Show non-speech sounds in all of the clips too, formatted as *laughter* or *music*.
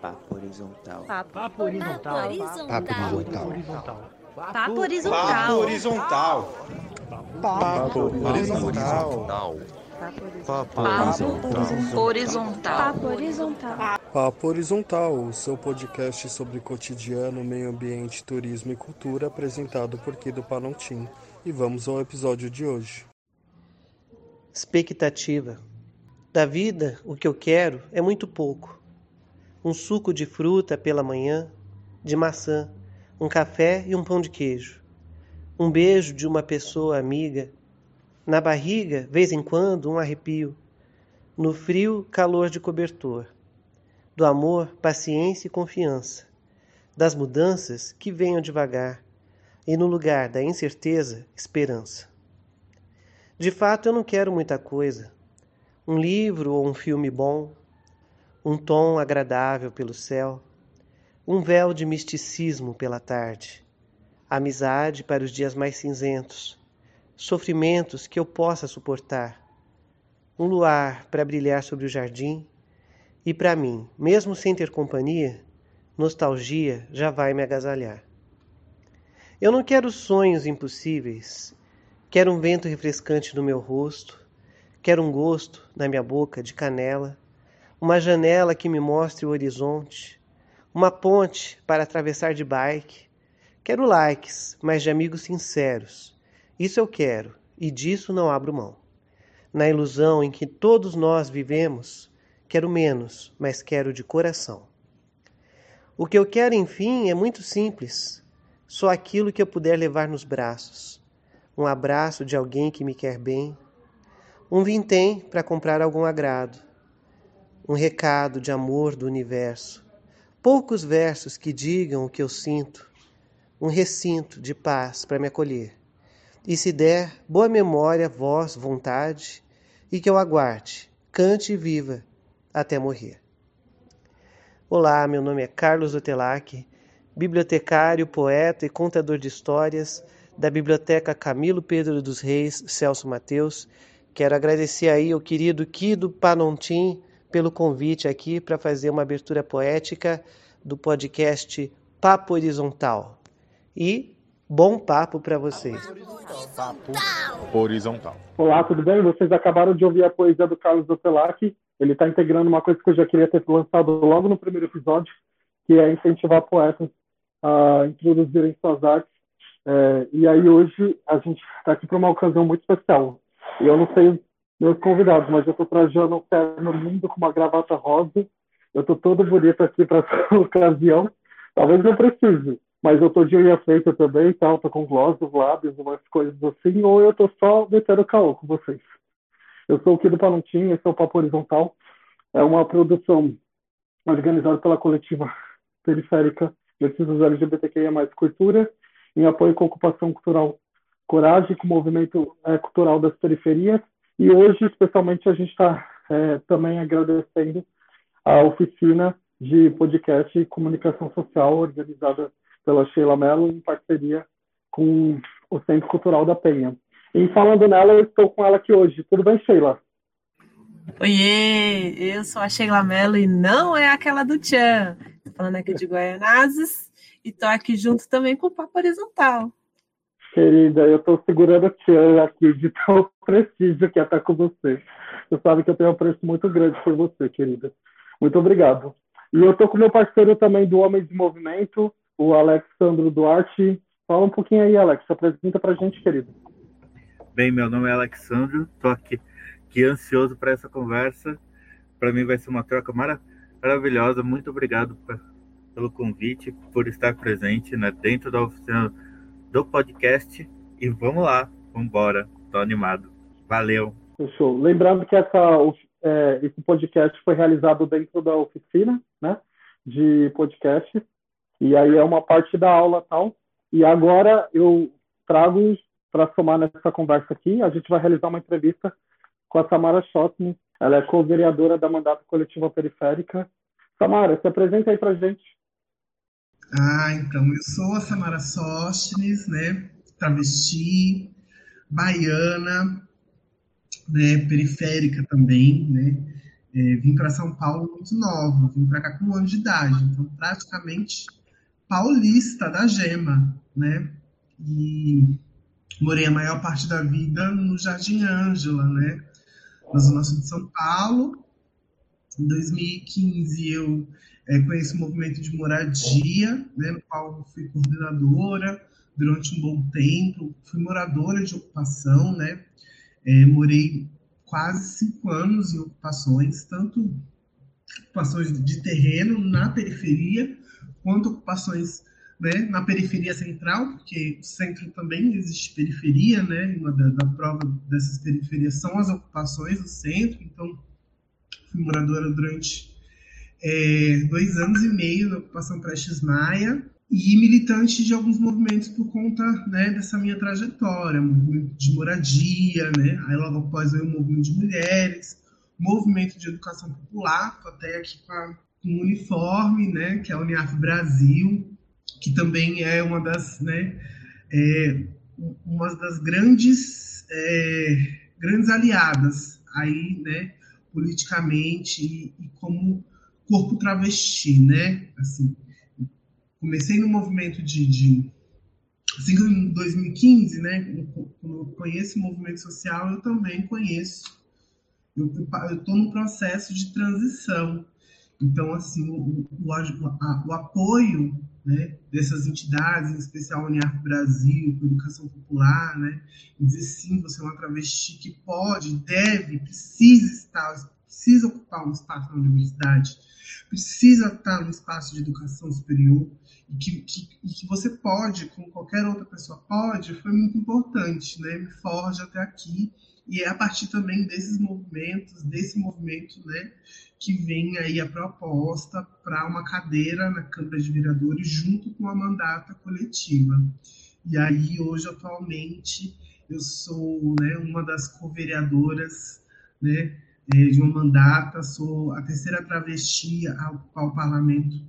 Papo horizontal. Papo, Papo horizontal. Papo horizontal. Papo horizontal. Papo horizontal. Papo horizontal. Papo horizontal. Papo horizontal. Papo horizontal, o seu podcast sobre cotidiano, meio ambiente, turismo e cultura, apresentado por Kido Panontim. E vamos ao episódio de hoje. Expectativa. Da vida, o que eu quero é muito pouco um suco de fruta pela manhã, de maçã, um café e um pão de queijo. Um beijo de uma pessoa amiga. Na barriga, vez em quando, um arrepio. No frio, calor de cobertor. Do amor, paciência e confiança. Das mudanças, que venham devagar. E no lugar da incerteza, esperança. De fato, eu não quero muita coisa. Um livro ou um filme bom, um tom agradável pelo céu, um véu de misticismo pela tarde, amizade para os dias mais cinzentos, sofrimentos que eu possa suportar, um luar para brilhar sobre o jardim e para mim, mesmo sem ter companhia, nostalgia já vai me agasalhar. Eu não quero sonhos impossíveis, quero um vento refrescante no meu rosto, quero um gosto na minha boca de canela, uma janela que me mostre o horizonte, uma ponte para atravessar de bike. Quero likes, mas de amigos sinceros. Isso eu quero e disso não abro mão. Na ilusão em que todos nós vivemos, quero menos, mas quero de coração. O que eu quero, enfim, é muito simples. Só aquilo que eu puder levar nos braços. Um abraço de alguém que me quer bem. Um vintém para comprar algum agrado. Um recado de amor do universo. Poucos versos que digam o que eu sinto. Um recinto de paz para me acolher. E se der, boa memória, voz, vontade, e que eu aguarde, cante e viva até morrer. Olá, meu nome é Carlos Otelac, bibliotecário, poeta e contador de histórias da Biblioteca Camilo Pedro dos Reis Celso Mateus. Quero agradecer aí ao querido Kido Panontim pelo convite aqui para fazer uma abertura poética do podcast Papo Horizontal. E bom papo para vocês. Papo horizontal. Olá, tudo bem? Vocês acabaram de ouvir a poesia do Carlos Otelac. Ele está integrando uma coisa que eu já queria ter lançado logo no primeiro episódio, que é incentivar poetas a introduzirem suas artes. É, e aí hoje a gente está aqui para uma ocasião muito especial. E eu não sei meus convidados, mas eu estou trajando um terno lindo com uma gravata rosa. Eu estou todo bonito aqui para *laughs* essa ocasião. Talvez não precise, mas eu estou de unha feita também, tal. Estou com gloss nos lábios, umas coisas assim. Ou eu estou só metendo caô com vocês. Eu sou o Kido Panontim, esse é o Papo Horizontal. É uma produção organizada pela coletiva periférica Precisos LGBTQIA+, Cultura, em apoio com a ocupação cultural Coragem, com o movimento é, cultural das periferias. E hoje, especialmente, a gente está é, também agradecendo a oficina de podcast e comunicação social organizada pela Sheila Mello em parceria com o Centro Cultural da Penha. E falando nela, eu estou com ela aqui hoje. Tudo bem, Sheila? Oiê, eu sou a Sheila Mello e não é aquela do Tchan. Estou falando aqui de Guaianazes e estou aqui junto também com o Papo Horizontal. Querida, eu estou segurando a Tchan aqui de tão *laughs* prestígio que é estar com você. Você sabe que eu tenho um apreço muito grande por você, querida. Muito obrigado. E eu estou com meu parceiro também do Homem de Movimento, o Alexandro Duarte. Fala um pouquinho aí, Alex. Se apresenta para a gente, querido. Bem, meu nome é Alexandro, estou aqui, aqui ansioso para essa conversa. Para mim vai ser uma troca mara maravilhosa. Muito obrigado pra, pelo convite, por estar presente né, dentro da oficina do podcast. E vamos lá, vamos embora. Estou animado. Valeu. Fechou. Lembrando que essa, é, esse podcast foi realizado dentro da oficina né, de podcast. E aí é uma parte da aula tal. E agora eu trago para somar nessa conversa aqui, a gente vai realizar uma entrevista com a Samara Schotman. Ela é co-vereadora da Mandato Coletiva Periférica. Samara, se apresenta aí para gente. Ah, então, eu sou a Samara Sostnes, né, travesti, baiana, né, periférica também, né, é, vim para São Paulo muito nova, vim para cá com um ano de idade, então praticamente paulista da Gema, né? E morei a maior parte da vida no Jardim Ângela, né? Na Zona Sul de São Paulo. Em 2015 eu é, conheci o movimento de moradia, né, no qual fui coordenadora durante um bom tempo, fui moradora de ocupação, né? É, morei quase cinco anos em ocupações, tanto ocupações de terreno na periferia, quanto ocupações né, na periferia central, porque o centro também existe periferia, né? Uma da, da prova dessas periferias são as ocupações do centro, então fui moradora durante é, dois anos e meio na ocupação Prestes Maia, e militante de alguns movimentos por conta né, dessa minha trajetória, movimento de moradia, né? aí logo após veio o movimento de mulheres, movimento de educação popular, até aqui com, um uniforme, né, que é a Uniaf Brasil, que também é uma das, né, é, uma das grandes, é, grandes aliadas aí, né, politicamente e, e como corpo travesti, né, assim, comecei no movimento de, de assim em 2015, né, quando eu conheço o movimento social, eu também conheço, eu estou no processo de transição. Então, assim, o, o, a, o apoio né, dessas entidades, em especial a Uniarco Brasil, a Educação Popular, né, dizer sim, você é uma travesti que pode, deve, precisa estar, precisa ocupar um espaço na universidade, precisa estar no espaço de educação superior, e que, que, que você pode, como qualquer outra pessoa pode, foi muito importante, né? Me forja até aqui. E é a partir também desses movimentos, desse movimento, né, que vem aí a proposta para uma cadeira na Câmara de Vereadores junto com a mandata coletiva. E aí, hoje, atualmente, eu sou né, uma das co-vereadoras né, é, de uma mandata, sou a terceira travesti a ocupar o parlamento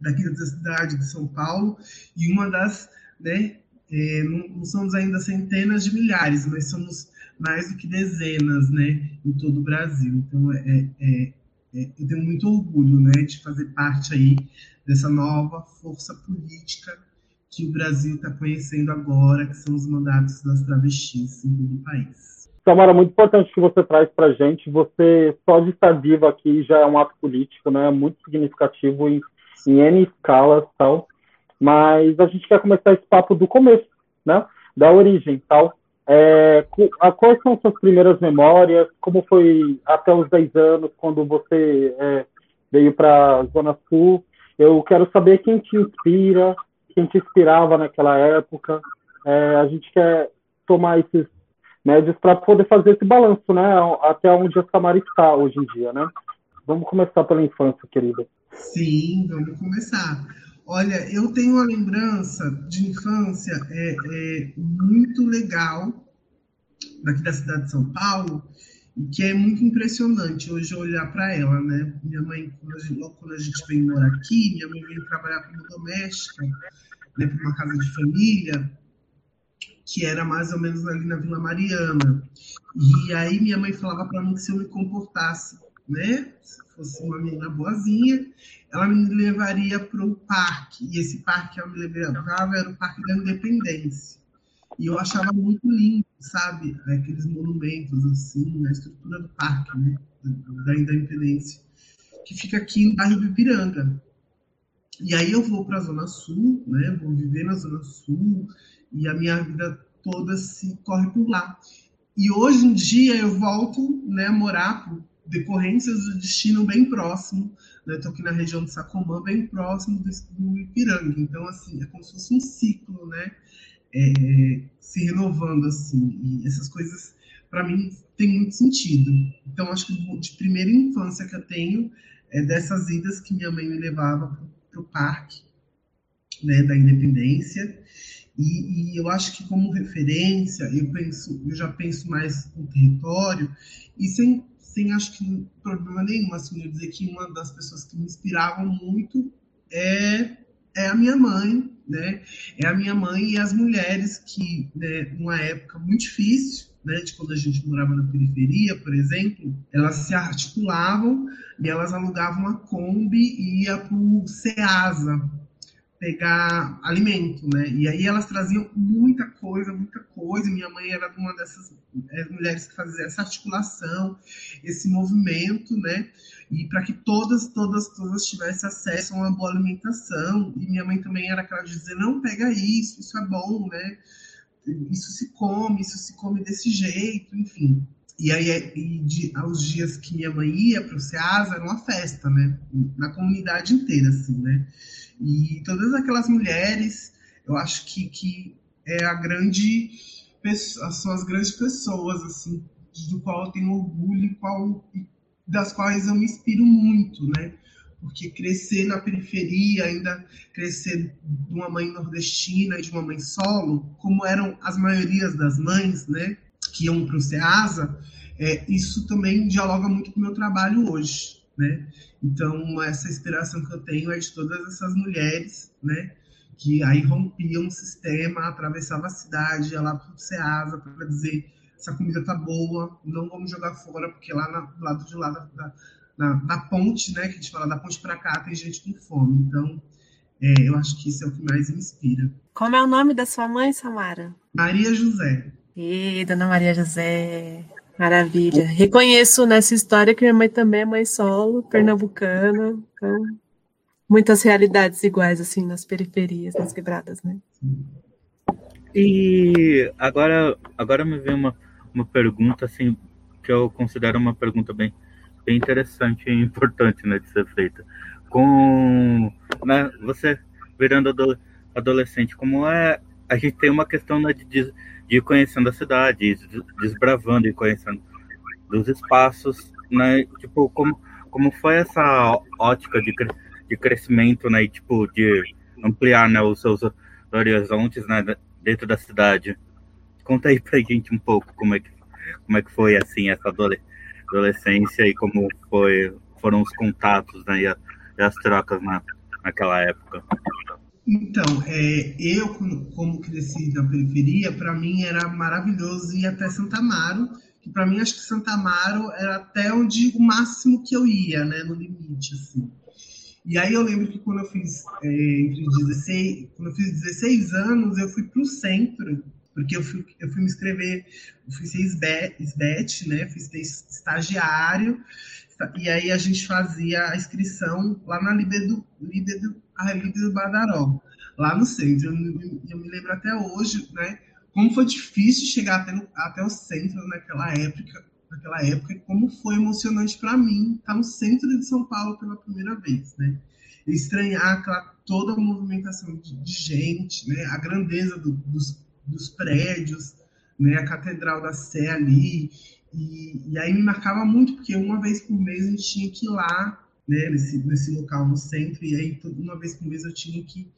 daqui da cidade de São Paulo, e uma das, né, é, não, não, somos ainda centenas de milhares, mas somos mais do que dezenas, né, em todo o Brasil. Então, é, é, é, eu tenho muito orgulho, né, de fazer parte aí dessa nova força política que o Brasil está conhecendo agora, que são os mandatos das travestis em todo o país. Samara, muito importante que você traz para gente. Você só de estar viva aqui já é um ato político, né? Muito significativo e em N escalas tal, mas a gente quer começar esse papo do começo, né? Da origem tal. É, quais são suas primeiras memórias? Como foi até os 10 anos, quando você é, veio para a Zona Sul? Eu quero saber quem te inspira, quem te inspirava naquela época. É, a gente quer tomar esses médios para poder fazer esse balanço, né? Até onde a Samara está hoje em dia, né? Vamos começar pela infância, querida. Sim, vamos começar. Olha, eu tenho uma lembrança de infância é, é muito legal daqui da cidade de São Paulo, que é muito impressionante hoje olhar para ela, né? Minha mãe, quando a gente, logo quando a gente veio morar aqui, minha mãe veio trabalhar como doméstica, né, para uma casa de família, que era mais ou menos ali na Vila Mariana. E aí minha mãe falava para mim que se eu me comportasse né? Se fosse uma menina boazinha, ela me levaria para o parque. E esse parque que ela me levava era o Parque da Independência. E eu achava muito lindo, sabe? Aqueles monumentos, assim, a estrutura do parque, né? Da Independência. Que fica aqui no bairro do Ipiranga. E aí eu vou para a Zona Sul, né? Vou viver na Zona Sul. E a minha vida toda se corre por lá. E hoje em dia eu volto né, a morar por decorrências do destino bem próximo, né? Estou aqui na região de Sacomã, bem próximo do, do Ipiranga. Então, assim, é como se fosse um ciclo, né? É, se renovando, assim. E essas coisas, para mim, tem muito sentido. Então, acho que de primeira infância que eu tenho é dessas idas que minha mãe me levava para o parque, né, da Independência. E, e, eu acho que como referência, eu penso, eu já penso mais no território e sem sem acho que problema nenhum, assim, eu dizer que uma das pessoas que me inspiravam muito é, é a minha mãe, né? É a minha mãe e as mulheres que, né, numa época muito difícil, né, de quando a gente morava na periferia, por exemplo, elas se articulavam e elas alugavam a Kombi e ia para o Ceasa pegar alimento, né? E aí elas traziam muita coisa, muita coisa. Minha mãe era uma dessas é, mulheres que fazia essa articulação, esse movimento, né? E para que todas, todas, todas tivessem acesso a uma boa alimentação. E minha mãe também era aquela de dizer, não pega isso, isso é bom, né? isso se come, isso se come desse jeito, enfim. E aí, e de, aos dias que minha mãe ia para o SEASA, era uma festa, né? Na comunidade inteira, assim, né? E todas aquelas mulheres, eu acho que, que é a grande, são as grandes pessoas, assim, do qual eu tenho orgulho qual, das quais eu me inspiro muito, né? porque crescer na periferia, ainda crescer de uma mãe nordestina e de uma mãe solo, como eram as maiorias das mães, né, que iam para o SEASA, é, isso também dialoga muito com o meu trabalho hoje, né? Então, essa inspiração que eu tenho é de todas essas mulheres, né, que aí rompiam o sistema, atravessavam a cidade, ia lá para o SEASA para dizer essa comida tá boa, não vamos jogar fora, porque lá no lado de lá da, da, da ponte, né, que a gente fala da ponte para cá, tem gente com fome. Então, é, eu acho que isso é o que mais me inspira. Como é o nome da sua mãe, Samara? Maria José. E dona Maria José. Maravilha. Reconheço nessa história que minha mãe também é mãe solo, pernambucana. Então, muitas realidades iguais, assim, nas periferias, nas quebradas, né? E agora, agora me vem uma, uma pergunta, assim, que eu considero uma pergunta bem bem interessante e importante né, de ser feita. Com né, você virando adolescente, como é a gente tem uma questão né, de, de ir conhecendo a cidade, desbravando e conhecendo dos espaços, né? Tipo, como, como foi essa ótica de, de crescimento, né? E, tipo, de ampliar né, os seus horizontes né, dentro da cidade. Conta aí pra gente um pouco como é que, como é que foi, assim, essa adolescência e como foi, foram os contatos né, e, a, e as trocas na, naquela época? Então, é, eu, como cresci na periferia, para mim era maravilhoso ir até Santa Amaro, que para mim acho que Santa Amaro era até onde o máximo que eu ia, né, no limite, assim. E aí eu lembro que quando eu fiz é, entre 16, quando eu fiz 16 anos, eu fui para o centro porque eu fui, eu fui me inscrever, eu fui ser SBET, né? Fui ser estagiário, e aí a gente fazia a inscrição lá na Libe do, a do Badaró, lá no centro. Eu, eu, me lembro até hoje, né? Como foi difícil chegar até, no, até o centro naquela época, naquela época, como foi emocionante para mim estar no centro de São Paulo pela primeira vez, né? Estranhar aquela, toda a movimentação de, de gente, né? A grandeza do, dos dos prédios, né, a Catedral da Sé ali, e, e, aí me marcava muito, porque uma vez por mês a gente tinha que ir lá, né, nesse, nesse local no centro, e aí uma vez por mês eu tinha que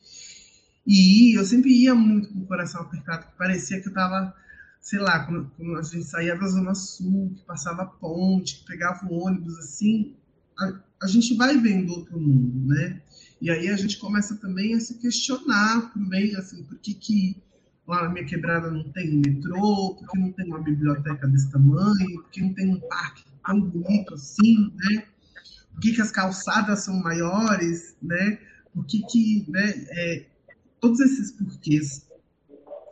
ir, eu sempre ia muito com o coração apertado, que parecia que eu estava, sei lá, quando, quando, a gente saía da Zona Sul, que passava a ponte, que pegava o ônibus, assim, a, a gente vai vendo outro mundo, né, e aí a gente começa também a se questionar também, assim, por que que lá na minha quebrada não tem metrô, porque não tem uma biblioteca desse tamanho, porque não tem um parque tão bonito assim, né? Por que, que as calçadas são maiores, né? Por que, que né, é, todos esses porquês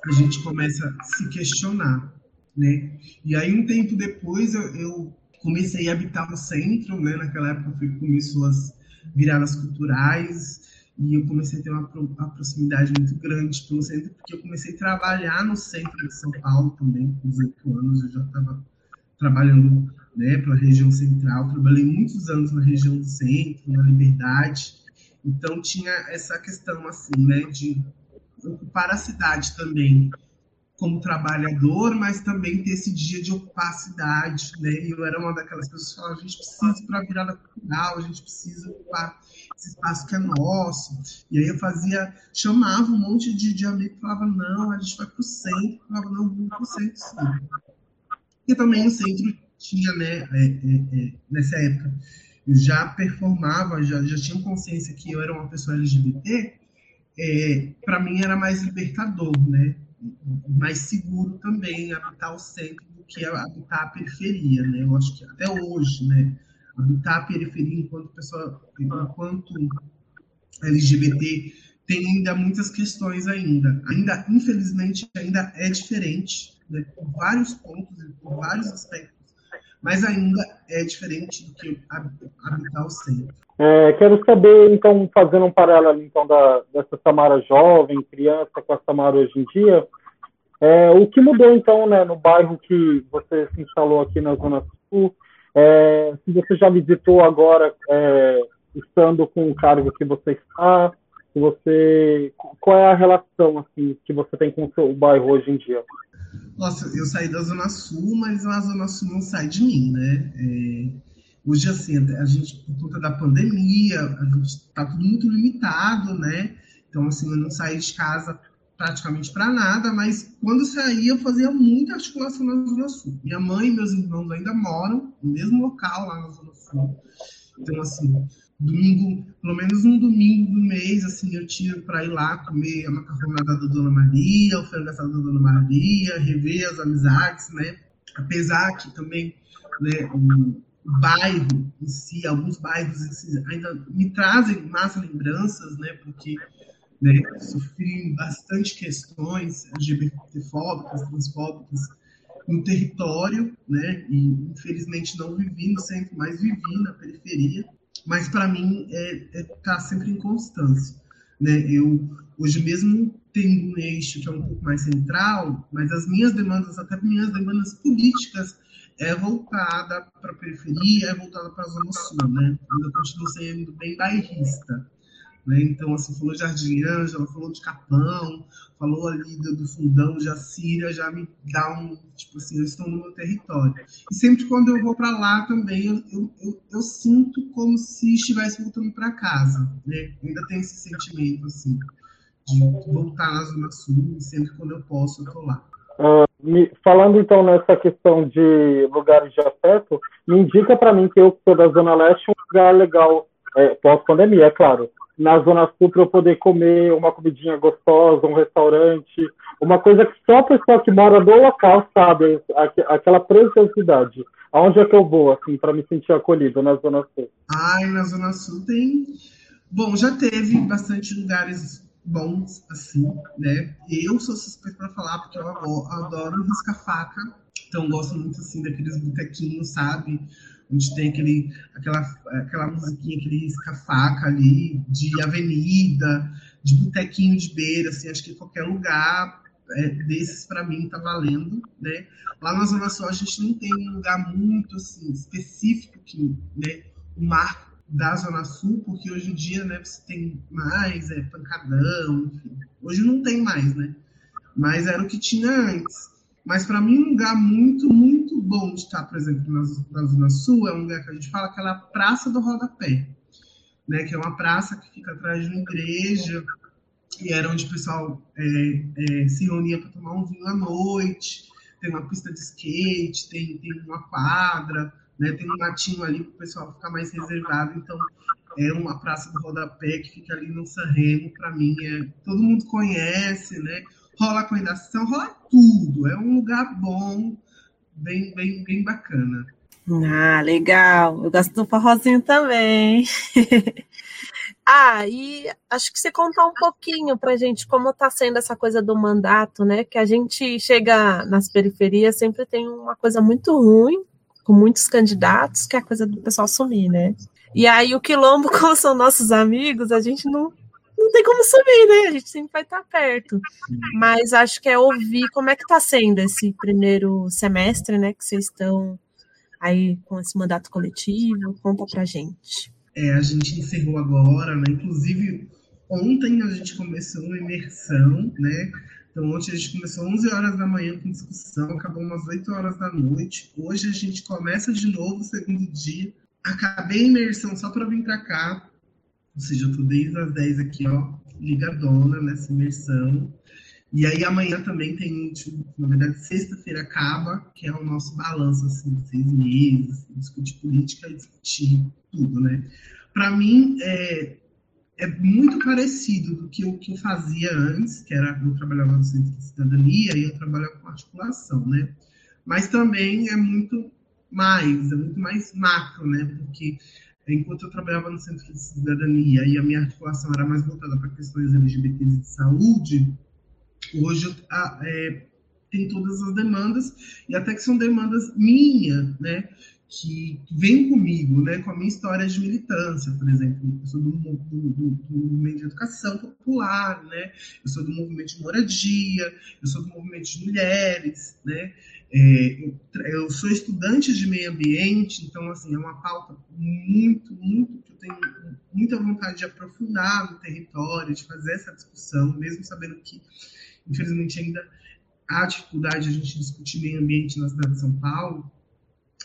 a gente começa a se questionar, né? E aí, um tempo depois, eu, eu comecei a habitar no centro, né? Naquela época, foi começou as viradas culturais, e eu comecei a ter uma, uma proximidade muito grande pelo centro, porque eu comecei a trabalhar no centro de São Paulo também, com 18 anos, eu já estava trabalhando né, pela região central, trabalhei muitos anos na região do centro, na Liberdade, então tinha essa questão assim, né, de ocupar a cidade também como trabalhador, mas também ter esse dia de ocupar a cidade, né, e eu era uma daquelas pessoas que falavam, a gente precisa para a virada cultural, a gente precisa ocupar esse espaço que é nosso. E aí eu fazia, chamava um monte de, de amigo falava, não, a gente vai para o centro. Falava, não, vamos para o centro, sim. E também o centro tinha, né, é, é, é, nessa época, já performava, já, já tinha consciência que eu era uma pessoa LGBT, é, para mim era mais libertador, né? mais seguro também habitar o centro do que habitar a periferia, né? Eu acho que até hoje, né? Habitar a periferia enquanto pessoa, enquanto LGBT tem ainda muitas questões ainda. Ainda, infelizmente, ainda é diferente, né? Por vários pontos e por vários aspectos, mas ainda é diferente do que habitar o centro. É, quero saber, então, fazendo um paralelo então da, dessa Samara jovem, criança, com a Samara hoje em dia, é, o que mudou então né, no bairro que você se instalou aqui na Zona Sul? É, se você já visitou agora, é, estando com o cargo que você está, você, qual é a relação assim que você tem com o seu bairro hoje em dia? Nossa, eu saí da Zona Sul, mas a Zona Sul não sai de mim, né? É, Hoje, assim, a gente, por conta da pandemia, a gente está tudo muito limitado, né? Então, assim, eu não saí de casa praticamente para nada, mas quando saía, eu fazia muita articulação na Zona Sul. Minha mãe e meus irmãos ainda moram no mesmo local lá na Zona Sul. Então, assim, domingo, pelo menos um domingo do mês, assim, eu tiro para ir lá comer a macarronada da Dona Maria, o frango assado da Dona Maria, rever as amizades, né? Apesar que também, né, bairro em si, alguns bairros si, ainda me trazem mais lembranças, né, porque né, sofri bastante questões LGBTfóbicas, transfóbicas no território, né, e infelizmente não vivi no centro, mas vivi na periferia, mas para mim é, é tá sempre em constância, né, eu hoje mesmo tenho um eixo que é um pouco mais central, mas as minhas demandas, até minhas demandas políticas, é voltada para a periferia, é voltada para a Zona Sul, né? Ainda continuo sendo bem bairrista. Né? Então, assim, falou de Jardim Ângela, falou de Capão, falou ali do, do fundão Assíria, já me dá um, tipo assim, eu estou no meu território. E sempre quando eu vou para lá também, eu, eu, eu, eu, sinto como se estivesse voltando para casa, né? Ainda tem esse sentimento, assim, de voltar na Zona Sul, e sempre quando eu posso, eu estou lá. Uh, me, falando então nessa questão de lugares de afeto, me indica para mim que eu sou da Zona Leste um lugar legal, é, pós-pandemia, é claro, na Zona Sul para eu poder comer uma comidinha gostosa, um restaurante, uma coisa que só a pessoa que mora no local sabe, aquela preciosidade. Aonde é que eu vou, assim, para me sentir acolhido na Zona Sul? Ai, na Zona Sul tem. Bom, já teve bastante lugares bons, assim, né? Eu sou suspeito para falar porque eu adoro risca-faca, então gosto muito, assim, daqueles botequinhos, sabe? Onde tem aquele, aquela, aquela musiquinha, aquele risca-faca ali, de avenida, de botequinho de beira, assim, acho que qualquer lugar é, desses para mim tá valendo, né? Lá na Zona Sul a gente não tem um lugar muito, assim, específico que, né, o marco da Zona Sul, porque hoje em dia, né, você tem mais, é pancadão, enfim. Hoje não tem mais, né? Mas era o que tinha antes. Mas para mim, um lugar muito, muito bom de estar, por exemplo, na, na Zona Sul, é um lugar que a gente fala aquela Praça do Rodapé, né? Que é uma praça que fica atrás de uma igreja, e era onde o pessoal é, é, se reunia para tomar um vinho à noite. Tem uma pista de skate, tem, tem uma quadra, né? Tem um matinho ali para o pessoal ficar mais reservado. Então, é uma praça do rodapé que fica ali no Sanremo, para mim, é, todo mundo conhece, né? Rola coendação, rola tudo. É um lugar bom, bem, bem, bem bacana. Ah, legal. Eu gosto do forrozinho também. *laughs* ah, e acho que você contar um pouquinho pra gente como tá sendo essa coisa do mandato, né? Que a gente chega nas periferias, sempre tem uma coisa muito ruim, com muitos candidatos, que é a coisa do pessoal sumir, né? E aí o quilombo, *laughs* como são nossos amigos, a gente não, não tem como sumir, né? A gente sempre vai estar perto. Mas acho que é ouvir como é que está sendo esse primeiro semestre, né? Que vocês estão aí com esse mandato coletivo. Conta pra gente. É, a gente encerrou agora, né? Inclusive, ontem a gente começou uma imersão, né? Então, ontem a gente começou 11 horas da manhã com discussão, acabou umas 8 horas da noite. Hoje a gente começa de novo o segundo dia. Acabei a imersão só para vir para cá. Ou seja, eu tô desde as 10 aqui, ó, ligadona nessa imersão. E aí amanhã também tem, tipo, na verdade, sexta-feira acaba, que é o nosso balanço, assim, seis meses, assim, discutir política discutir tudo, né? Para mim, é, é muito parecido do que o que eu fazia antes, que era eu trabalhava no centro de cidadania e eu trabalhava com articulação, né? Mas também é muito mais, é muito mais macro, né? Porque enquanto eu trabalhava no centro de cidadania e a minha articulação era mais voltada para questões LGBTs de saúde, hoje a, é, tem todas as demandas e até que são demandas minhas, né? que vem comigo, né, com a minha história de militância, por exemplo. Eu sou do, do, do, do, movimento de educação popular, né? Eu sou do movimento de moradia, eu sou do movimento de mulheres, né? É, eu, sou estudante de meio ambiente, então, assim, é uma pauta muito, muito, que eu tenho muita vontade de aprofundar no território, de fazer essa discussão, mesmo sabendo que, infelizmente, ainda há dificuldade de a gente discutir meio ambiente na cidade de São Paulo,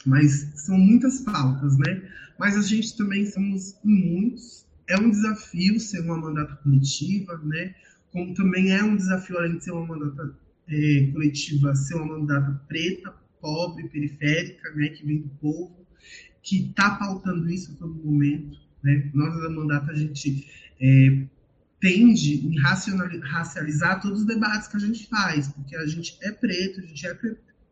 mas são muitas pautas, né? Mas a gente também somos muitos. É um desafio ser uma mandata coletiva, né? Como também é um desafio, além de ser uma mandata é, coletiva, ser uma mandata preta, pobre, periférica, né? Que vem do povo, que está pautando isso a todo momento, né? Nós da mandata a gente é, tende em racializar todos os debates que a gente faz, porque a gente é preto, a gente é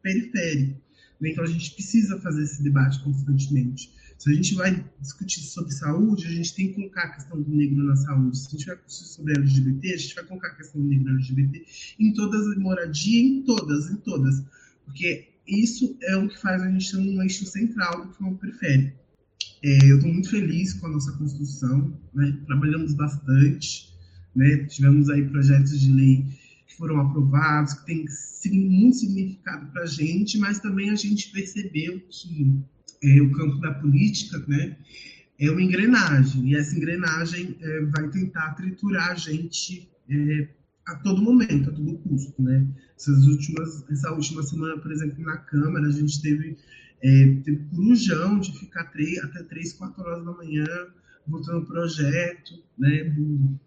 periférico. Então a gente precisa fazer esse debate constantemente. Se a gente vai discutir sobre saúde, a gente tem que colocar a questão do negro na saúde. Se a gente vai discutir sobre LGBT, a gente vai colocar a questão do negro LGBT em todas as moradia, em todas, em todas. Porque isso é o que faz a gente ter um eixo central do que é periférico. É, eu estou muito feliz com a nossa construção, né? trabalhamos bastante, né? tivemos aí projetos de lei que foram aprovados, que tem muito significado para a gente, mas também a gente percebeu que é, o campo da política né, é uma engrenagem, e essa engrenagem é, vai tentar triturar a gente é, a todo momento, a todo custo. Né? Essas últimas, essa última semana, por exemplo, na Câmara, a gente teve, é, teve corujão de ficar três, até três, quatro horas da manhã votando projeto né, do,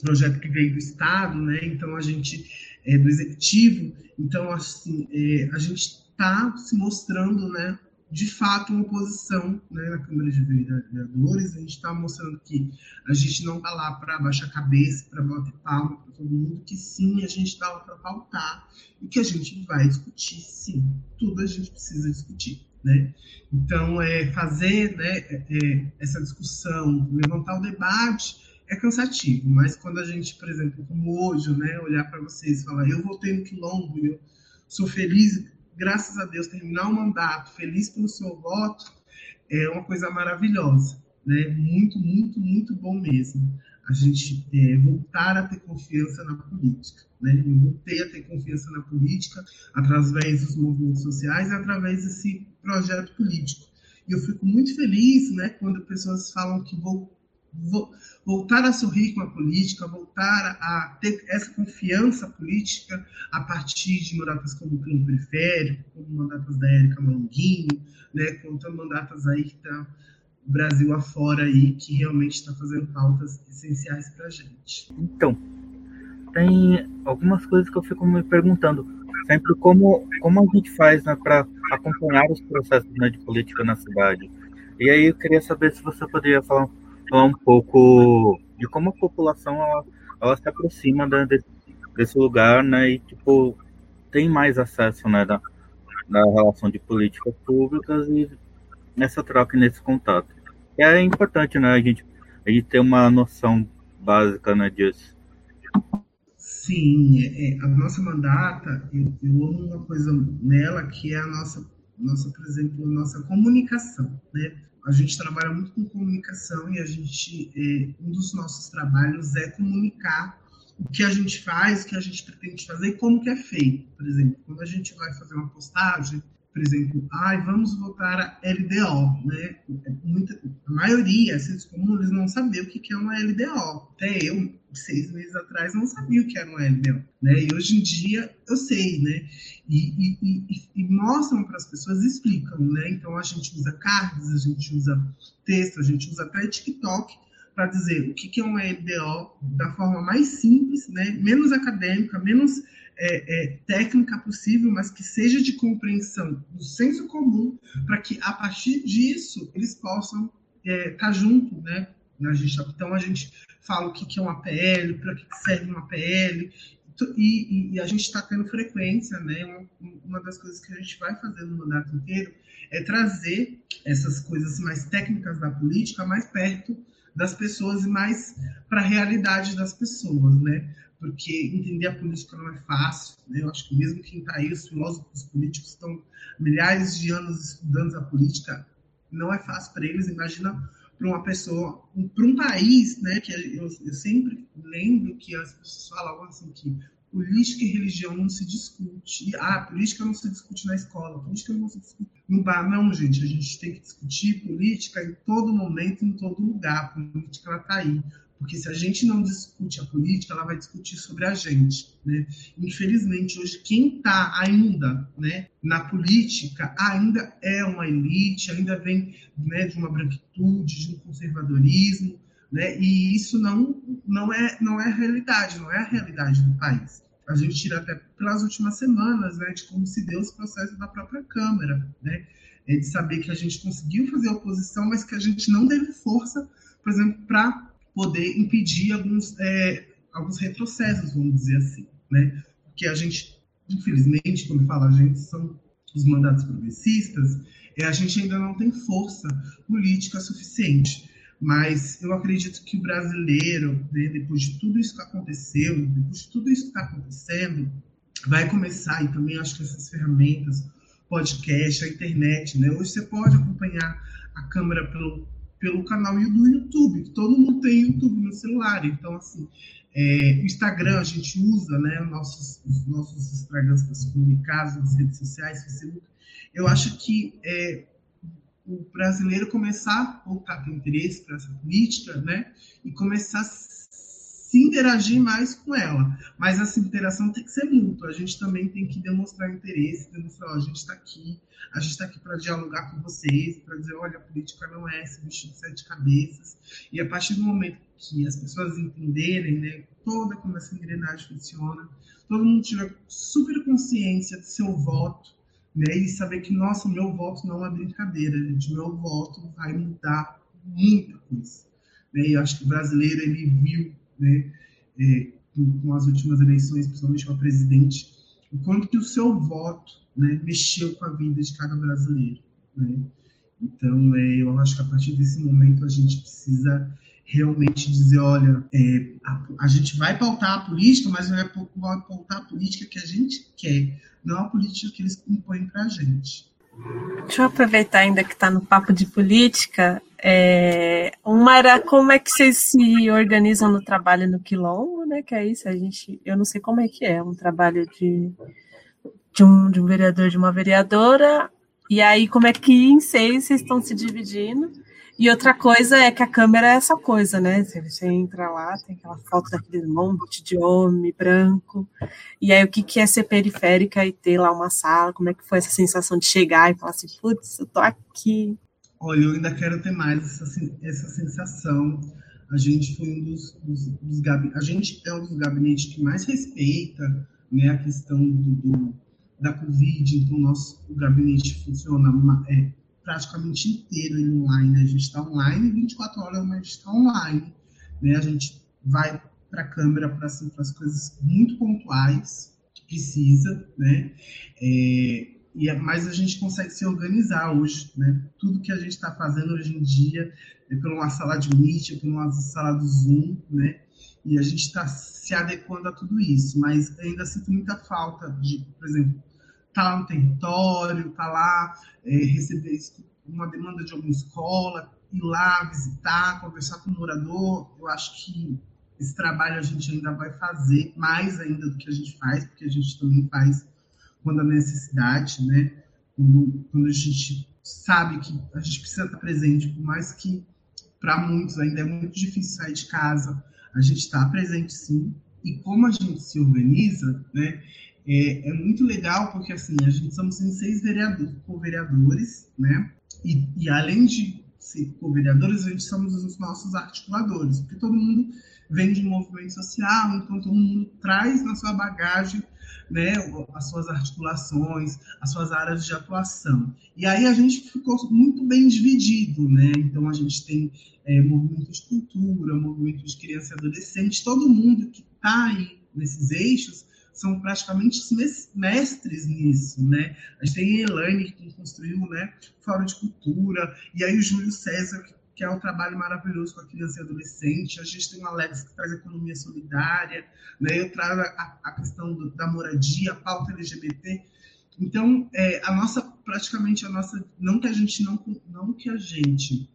projeto que veio do Estado, né? Então a gente é do Executivo, então assim é, a gente está se mostrando, né? De fato, uma oposição né, na Câmara de Vereadores. A gente está mostrando que a gente não está lá para baixar a cabeça, para bater palma para todo mundo, que sim, a gente está lá para pautar e que a gente vai discutir, sim. Tudo a gente precisa discutir. Né? Então, é fazer né, é, é essa discussão, levantar o debate é cansativo, mas quando a gente, por exemplo, como hoje, né, olhar para vocês e falar, eu voltei no quilombo, eu sou feliz, graças a Deus, terminar o mandato, feliz pelo seu voto, é uma coisa maravilhosa, né? Muito, muito, muito bom mesmo. A gente é, voltar a ter confiança na política, né? Eu voltei a ter confiança na política através dos movimentos sociais e através desse projeto político. E eu fico muito feliz, né, quando pessoas falam que vou voltar a sorrir com a política, voltar a ter essa confiança política a partir de mandatas como o Plano Periférico, como mandatas da Érica Malonguinho, né, contando mandatas aí que tá Brasil afora aí, que realmente está fazendo pautas essenciais para a gente. Então, tem algumas coisas que eu fico me perguntando, sempre como, como a gente faz né, para acompanhar os processos né, de política na cidade. E aí eu queria saber se você poderia falar falar um pouco de como a população ela, ela se aproxima da, desse, desse, lugar, né? E tipo tem mais acesso, né, da, da relação de políticas públicas e nessa troca e nesse contato. E é importante, né, a gente a gente ter uma noção básica, né, disso. Sim, é, é a nossa mandata, eu, eu amo uma coisa nela que é a nossa, nossa, por exemplo, nossa comunicação, né? A gente trabalha muito com comunicação e a gente é, um dos nossos trabalhos é comunicar o que a gente faz, o que a gente pretende fazer e como que é feito. Por exemplo, quando a gente vai fazer uma postagem, por exemplo, ai, vamos votar a LDO, né? Muita, a maioria, comum, eles não sabiam o que é uma LDO. Até eu, seis meses atrás, não sabia o que era uma LDO, né? E hoje em dia eu sei, né? E, e, e, e mostram para as pessoas, explicam, né? Então a gente usa cards, a gente usa texto, a gente usa até TikTok para dizer o que é uma LDO da forma mais simples, né? Menos acadêmica, menos é, é, técnica possível, mas que seja de compreensão do senso comum, para que a partir disso eles possam estar é, tá junto, né, gente, então a gente fala o que, que é uma PL, para que, que serve uma PL, e, e, a gente está tendo frequência, né? Uma, uma, das coisas que a gente vai fazer no mandato inteiro é trazer essas coisas mais técnicas da política mais perto das pessoas e mais para a realidade das pessoas, né? Porque entender a política não é fácil, né? Eu acho que mesmo quem está aí, os filósofos políticos estão milhares de anos estudando a política, não é fácil para eles. Imagina para uma pessoa, para um país, né? Que eu, eu sempre lembro que as pessoas falavam assim que política e religião não se discute. Ah, política não se discute na escola, política não se discute no bar. Não, gente, a gente tem que discutir política em todo momento, em todo lugar. A política ela está aí. Porque se a gente não discute a política, ela vai discutir sobre a gente. Né? Infelizmente, hoje, quem está ainda né, na política ainda é uma elite, ainda vem né, de uma branquitude, de um conservadorismo, né? E isso não, não, é, não é a realidade, não é a realidade do país. A gente tira até pelas últimas semanas né, de como se deu os processos da própria Câmara, né? É de saber que a gente conseguiu fazer oposição, mas que a gente não teve força, por exemplo, para poder impedir alguns, é, alguns retrocessos, vamos dizer assim, né? Porque a gente, infelizmente, quando fala a gente, são os mandatos progressistas, é, a gente ainda não tem força política suficiente. Mas eu acredito que o brasileiro, né, depois de tudo isso que aconteceu, depois de tudo isso que está acontecendo, vai começar, e também acho que essas ferramentas, podcast, a internet, né? Hoje você pode acompanhar a câmera pelo, pelo canal do YouTube, que todo mundo tem YouTube no celular, então assim, é, o Instagram a gente usa, né, nossos, os nossos Instagrams para se comunicar, as redes sociais, Facebook. Eu acho que é, o brasileiro começar a voltar a ter interesse para essa política, né? E começar a se interagir mais com ela. Mas essa interação tem que ser mútua. A gente também tem que demonstrar interesse, demonstrar, ó, a gente está aqui, a gente está aqui para dialogar com vocês, para dizer, olha, a política não é esse bicho de sete cabeças. E a partir do momento que as pessoas entenderem, né, toda como essa engrenagem funciona, todo mundo tiver super consciência do seu voto, né? E saber que, nossa, meu voto não é brincadeira, gente. Meu voto vai mudar muita coisa. Né? E acho que o brasileiro, ele viu, né, é, com as últimas eleições, principalmente para presidente, o quanto que o seu voto né, mexeu com a vida de cada brasileiro. Né? Então, é, eu acho que a partir desse momento a gente precisa realmente dizer, olha, é, a, a, gente vai pautar a política, mas vai pautar a política que a gente quer, não a política que eles impõem para a gente. Deixa eu aproveitar ainda que está no papo de política. É, uma era como é que vocês se organizam no trabalho no Quilombo, né? Que é isso, a gente, eu não sei como é que é, um trabalho de, de, um, de um vereador, de uma vereadora, e aí como é que em seis vocês estão se dividindo? E outra coisa é que a câmera é essa coisa, né? Você entra lá, tem aquela foto daquele monte de homem branco. E aí, o que, que é ser periférica e ter lá uma sala? Como é que foi essa sensação de chegar e falar assim, putz, eu tô aqui? Olha, eu ainda quero ter mais essa, essa sensação. A gente foi um dos, dos, dos gabinetes, a gente é um dos gabinetes que mais respeita né, a questão do, do da Covid, então nosso o gabinete funciona é, praticamente inteiro ele online. A gente está online 24 horas, mas a gente está online. Né? A gente vai para a câmera para assim, as coisas muito pontuais que precisa, né? É, e, é, mas a gente consegue se organizar hoje, né? Tudo que a gente está fazendo hoje em dia é por uma sala de Meet, é por uma sala do Zoom, né? E a gente está se adequando a tudo isso, mas ainda sinto muita falta de, por exemplo, tá lá no território, tá lá é, receber uma demanda de alguma escola, ir lá visitar, conversar com o morador. Eu acho que esse trabalho a gente ainda vai fazer mais ainda do que a gente faz, porque a gente também faz quando a necessidade, né? Quando, quando a gente sabe que a gente precisa estar presente, por mais que para muitos ainda é muito difícil sair de casa, a gente está presente sim. E como a gente se organiza, né? É, é, muito legal porque assim a gente somos em seis vereadores, co-vereadores, né? E, e, além de ser co-vereadores, a gente somos os nossos articuladores, porque todo mundo vem de um movimento social, então todo mundo traz na sua bagagem né, as suas articulações, as suas áreas de atuação. E aí a gente ficou muito bem dividido, né? Então a gente tem é, movimento de cultura, movimento de criança e adolescente, todo mundo que está aí nesses eixos são praticamente mestres nisso, né? A gente tem a Elaine, que construiu, né, Fórum de Cultura, e aí o Júlio César, que é um trabalho maravilhoso com a criança e adolescente. A gente tem o Alex, que traz economia solidária, né? eu trago a, a questão do, da moradia, a pauta LGBT. Então, é, a nossa, praticamente a nossa, não que a gente não, não que a gente